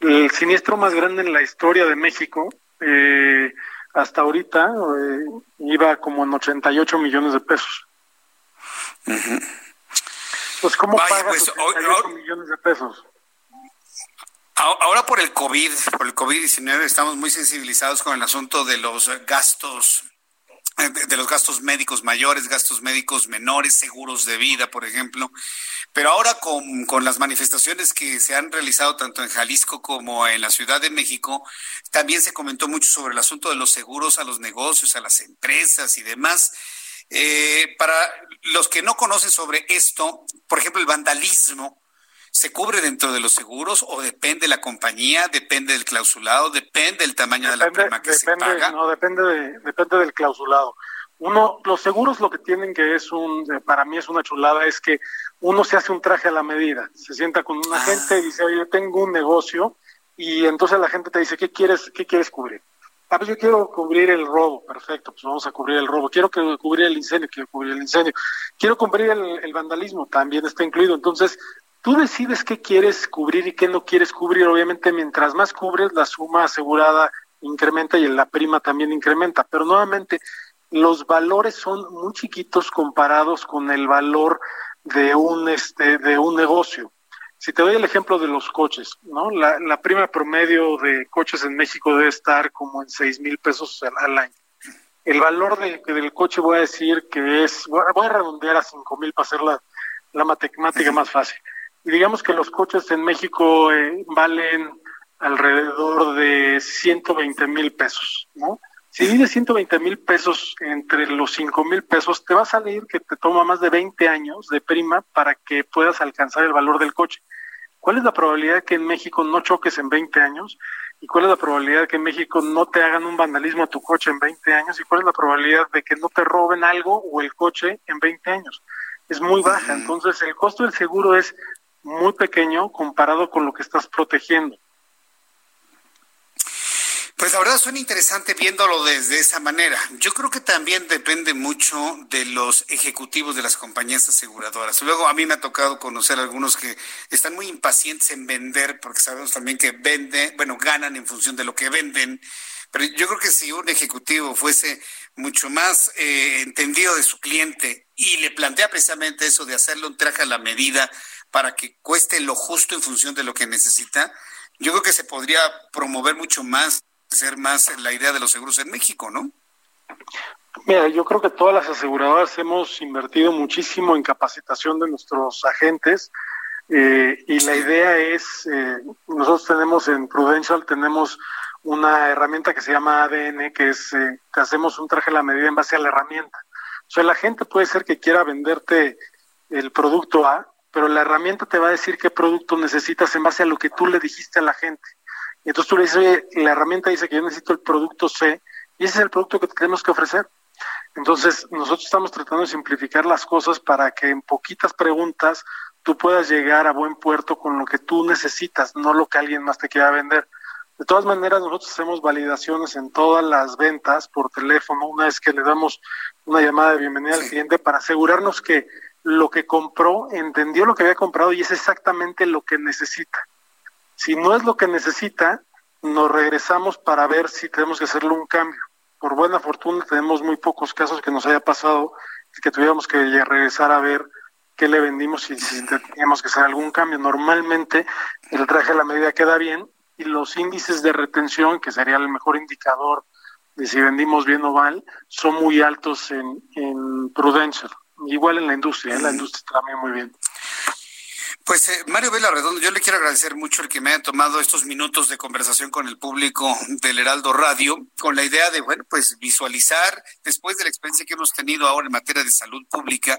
S20: El siniestro más grande en la historia de México, eh, hasta ahorita, eh, iba como en 88 millones de pesos. Pues, ¿cómo pagas 88 pues, millones de pesos?
S1: Ahora por el COVID, por el COVID-19 estamos muy sensibilizados con el asunto de los gastos de los gastos médicos mayores, gastos médicos menores, seguros de vida, por ejemplo. Pero ahora con, con, las manifestaciones que se han realizado tanto en Jalisco como en la Ciudad de México, también se comentó mucho sobre el asunto de los seguros a los negocios, a las empresas y demás. Eh, para los que no conocen sobre esto, por ejemplo, el vandalismo, ¿Se cubre dentro de los seguros o depende de la compañía, depende del clausulado, depende del tamaño de la prima que se paga?
S20: No, depende, de, depende del clausulado. Uno, los seguros lo que tienen que es un, para mí es una chulada, es que uno se hace un traje a la medida, se sienta con un agente y dice, oye, yo tengo un negocio, y entonces la gente te dice, ¿qué quieres, qué quieres cubrir? Ah, pues yo quiero cubrir el robo, perfecto, pues vamos a cubrir el robo. Quiero que cubrir el incendio, quiero cubrir el incendio. Quiero cubrir el vandalismo, también está incluido. Entonces, Tú decides qué quieres cubrir y qué no quieres cubrir. Obviamente, mientras más cubres, la suma asegurada incrementa y la prima también incrementa. Pero nuevamente, los valores son muy chiquitos comparados con el valor de un este de un negocio. Si te doy el ejemplo de los coches, ¿no? La, la prima promedio de coches en México debe estar como en seis mil pesos al, año. El valor de, del coche voy a decir que es, voy a redondear a cinco mil para hacer la, la matemática más fácil. Y digamos que los coches en México eh, valen alrededor de 120 mil pesos, ¿no? Si divides 120 mil pesos entre los 5 mil pesos, te va a salir que te toma más de 20 años de prima para que puedas alcanzar el valor del coche. ¿Cuál es la probabilidad de que en México no choques en 20 años? ¿Y cuál es la probabilidad de que en México no te hagan un vandalismo a tu coche en 20 años? ¿Y cuál es la probabilidad de que no te roben algo o el coche en 20 años? Es muy baja. Entonces, el costo del seguro es muy pequeño comparado con lo que estás protegiendo.
S1: Pues la verdad suena interesante viéndolo desde esa manera. Yo creo que también depende mucho de los ejecutivos de las compañías aseguradoras. Luego a mí me ha tocado conocer algunos que están muy impacientes en vender porque sabemos también que venden, bueno, ganan en función de lo que venden. Pero yo creo que si un ejecutivo fuese mucho más eh, entendido de su cliente y le plantea precisamente eso de hacerle un traje a la medida para que cueste lo justo en función de lo que necesita, yo creo que se podría promover mucho más ser más la idea de los seguros en México, ¿no?
S20: Mira, yo creo que todas las aseguradoras hemos invertido muchísimo en capacitación de nuestros agentes eh, y la idea es, eh, nosotros tenemos en Prudential, tenemos una herramienta que se llama ADN, que es eh, que hacemos un traje a la medida en base a la herramienta. O sea, la gente puede ser que quiera venderte el producto A, pero la herramienta te va a decir qué producto necesitas en base a lo que tú le dijiste a la gente. Y entonces tú le dices, oye, la herramienta dice que yo necesito el producto C y ese es el producto que tenemos que ofrecer. Entonces, nosotros estamos tratando de simplificar las cosas para que en poquitas preguntas tú puedas llegar a buen puerto con lo que tú necesitas, no lo que alguien más te quiera vender. De todas maneras, nosotros hacemos validaciones en todas las ventas por teléfono, una vez que le damos una llamada de bienvenida al cliente para asegurarnos que lo que compró entendió lo que había comprado y es exactamente lo que necesita. Si no es lo que necesita, nos regresamos para ver si tenemos que hacerle un cambio. Por buena fortuna tenemos muy pocos casos que nos haya pasado que tuviéramos que regresar a ver qué le vendimos y si teníamos que hacer algún cambio. Normalmente el traje a la medida queda bien y los índices de retención, que sería el mejor indicador de si vendimos bien o mal, son muy altos en, en Prudential. Igual en la industria, en ¿eh? la industria también muy bien.
S1: Pues eh, Mario Vela Redondo, yo le quiero agradecer mucho el que me haya tomado estos minutos de conversación con el público del Heraldo Radio, con la idea de, bueno, pues visualizar, después de la experiencia que hemos tenido ahora en materia de salud pública,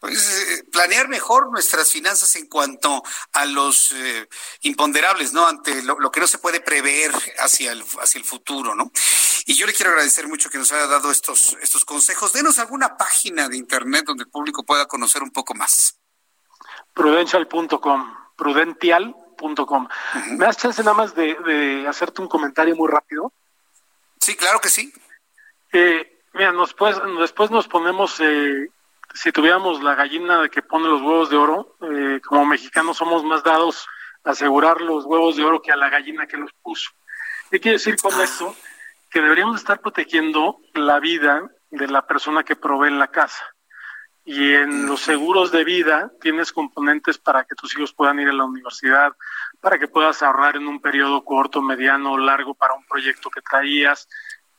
S1: pues eh, planear mejor nuestras finanzas en cuanto a los eh, imponderables, ¿no? Ante lo, lo, que no se puede prever hacia el, hacia el futuro, ¿no? Y yo le quiero agradecer mucho que nos haya dado estos, estos consejos. Denos alguna página de internet donde el público pueda conocer un poco más
S20: prudential.com, prudential.com. ¿Me das chance nada más de, hacerte un comentario muy rápido?
S1: Sí, claro que sí.
S20: Eh, mira, nos pues, después nos ponemos, eh, si tuviéramos la gallina que pone los huevos de oro, eh, como mexicanos somos más dados a asegurar los huevos de oro que a la gallina que los puso. ¿Qué quiere decir con esto? Que deberíamos estar protegiendo la vida de la persona que provee la casa y en los seguros de vida tienes componentes para que tus hijos puedan ir a la universidad, para que puedas ahorrar en un periodo corto, mediano o largo para un proyecto que traías,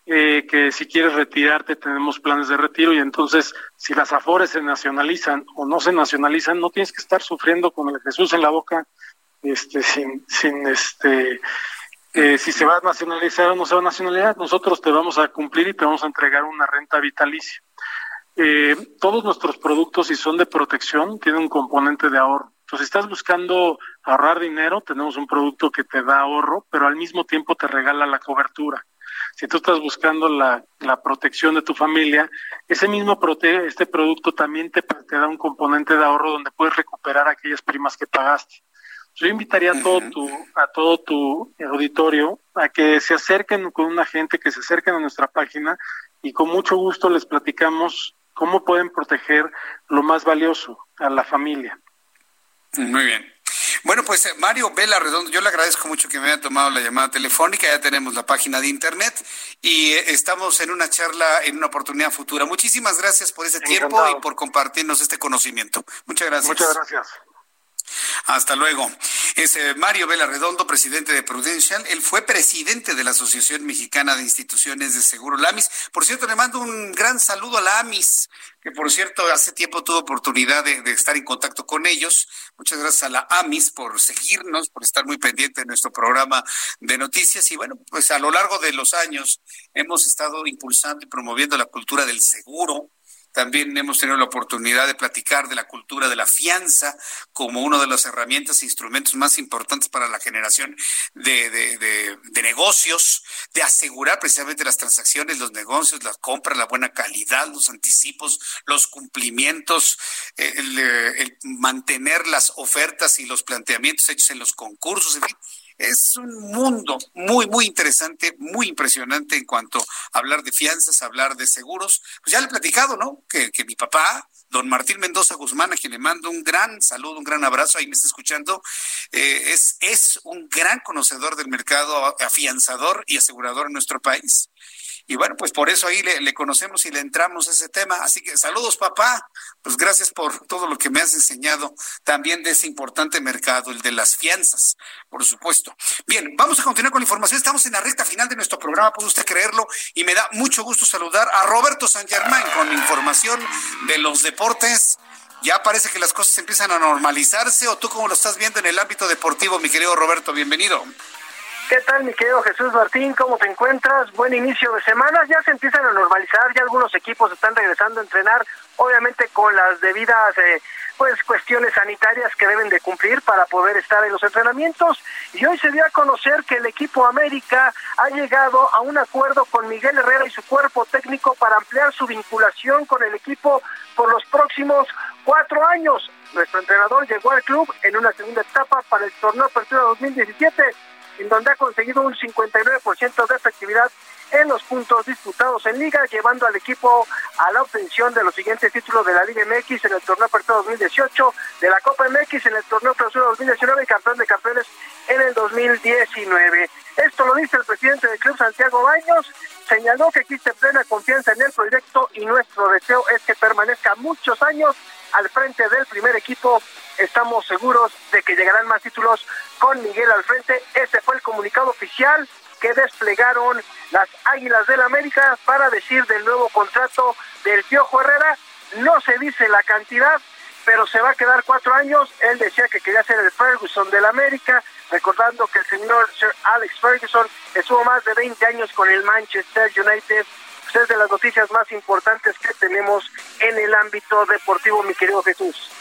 S20: eh, que si quieres retirarte tenemos planes de retiro y entonces si las afores se nacionalizan o no se nacionalizan, no tienes que estar sufriendo con el Jesús en la boca, este, sin, sin este, eh, si se va a nacionalizar o no se va a nacionalizar, nosotros te vamos a cumplir y te vamos a entregar una renta vitalicia. Eh, todos nuestros productos, si son de protección, tienen un componente de ahorro. Entonces, si estás buscando ahorrar dinero, tenemos un producto que te da ahorro, pero al mismo tiempo te regala la cobertura. Si tú estás buscando la, protección de tu familia, ese mismo prote este producto también te, te, da un componente de ahorro donde puedes recuperar aquellas primas que pagaste. Yo invitaría a todo tu, a todo tu auditorio a que se acerquen con un agente, que se acerquen a nuestra página y con mucho gusto les platicamos cómo pueden proteger lo más valioso a la familia.
S1: Muy bien. Bueno, pues eh, Mario Vela Redondo, yo le agradezco mucho que me haya tomado la llamada telefónica, ya tenemos la página de internet y eh, estamos en una charla en una oportunidad futura. Muchísimas gracias por ese tiempo y por compartirnos este conocimiento. Muchas gracias.
S20: Muchas gracias.
S1: Hasta luego. Es eh, Mario Vela Redondo, presidente de Prudential. Él fue presidente de la Asociación Mexicana de Instituciones de Seguro, la AMIS. Por cierto, le mando un gran saludo a la AMIS, que por cierto hace tiempo tuvo oportunidad de, de estar en contacto con ellos. Muchas gracias a la AMIS por seguirnos, por estar muy pendiente de nuestro programa de noticias. Y bueno, pues a lo largo de los años hemos estado impulsando y promoviendo la cultura del seguro también hemos tenido la oportunidad de platicar de la cultura de la fianza como una de las herramientas e instrumentos más importantes para la generación de, de, negocios, de asegurar precisamente las transacciones, los negocios, las compras, la buena calidad, los anticipos, los cumplimientos, el, el mantener las ofertas y los planteamientos hechos en los concursos, en fin es un mundo muy, muy interesante, muy impresionante en cuanto a hablar de fianzas, hablar de seguros. Pues ya le he platicado, ¿no? Que, que mi papá, don Martín Mendoza Guzmán, a quien le mando un gran saludo, un gran abrazo, ahí me está escuchando, eh, es, es un gran conocedor del mercado afianzador y asegurador en nuestro país. Y bueno, pues por eso ahí le, conocemos y le entramos a ese tema. Así que saludos, papá. Pues gracias por todo lo que me has enseñado también de ese importante mercado, el de las fianzas, por supuesto. Bien, vamos a continuar con la información. Estamos en la recta final de nuestro programa, puede usted creerlo, y me da mucho gusto saludar a Roberto San Germán con información de los deportes. Ya parece que las cosas empiezan a normalizarse, o tú cómo lo estás viendo en el ámbito deportivo, mi querido Roberto, bienvenido.
S21: ¿Qué tal, mi querido Jesús Martín? ¿Cómo te encuentras? Buen inicio de semana. Ya se empiezan a normalizar, ya algunos equipos están regresando a entrenar, obviamente con las debidas eh, pues cuestiones sanitarias que deben de cumplir para poder estar en los entrenamientos. Y hoy se dio a conocer que el equipo América ha llegado a un acuerdo con Miguel Herrera y su cuerpo técnico para ampliar su vinculación con el equipo por los próximos cuatro años. Nuestro entrenador llegó al club en una segunda etapa para el torneo Apertura 2017 en donde ha conseguido un 59% de efectividad en los puntos disputados en liga, llevando al equipo a la obtención de los siguientes títulos de la Liga MX en el torneo Apertura 2018, de la Copa MX en el torneo Clausura 2019 y campeón de campeones en el 2019. Esto lo dice el presidente del club Santiago Baños, señaló que existe plena confianza en el proyecto y nuestro deseo es que permanezca muchos años al frente del primer equipo. Estamos seguros de que llegarán más títulos con Miguel al frente. Este fue el comunicado oficial que desplegaron las Águilas del América para decir del nuevo contrato del Piojo Herrera. No se dice la cantidad, pero se va a quedar cuatro años. Él decía que quería ser el Ferguson del América, recordando que el señor Sir Alex Ferguson estuvo más de 20 años con el Manchester United. Pues es de las noticias más importantes que tenemos en el ámbito deportivo, mi querido Jesús.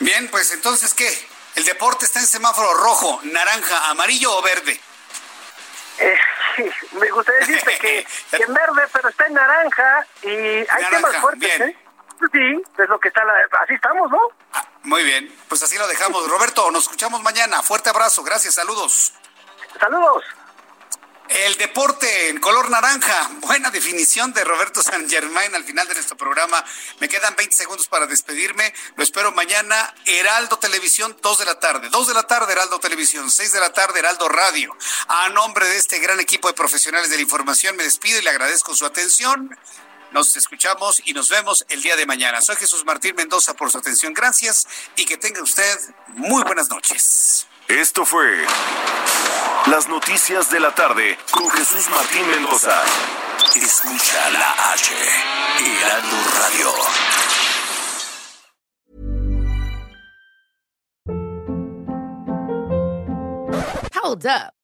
S1: Bien, pues entonces, ¿qué? ¿El deporte está en semáforo rojo, naranja, amarillo o verde?
S21: Eh, sí, me gustaría decirte que, en verde, pero está en naranja y hay temas fuertes, ¿eh? Sí, es lo que está, así estamos, ¿no?
S1: Ah, muy bien, pues así lo dejamos. Roberto, nos escuchamos mañana. Fuerte abrazo, gracias, saludos.
S21: Saludos.
S1: El deporte en color naranja. Buena definición de Roberto San Germain al final de nuestro programa. Me quedan 20 segundos para despedirme. Lo espero mañana. Heraldo Televisión, 2 de la tarde. 2 de la tarde, Heraldo Televisión. 6 de la tarde, Heraldo Radio. A nombre de este gran equipo de profesionales de la información, me despido y le agradezco su atención. Nos escuchamos y nos vemos el día de mañana. Soy Jesús Martín Mendoza por su atención. Gracias y que tenga usted muy buenas noches.
S10: Esto fue Las Noticias de la Tarde con Jesús Martín Mendoza. Escucha la H, Heraldo Radio.
S22: Hold up.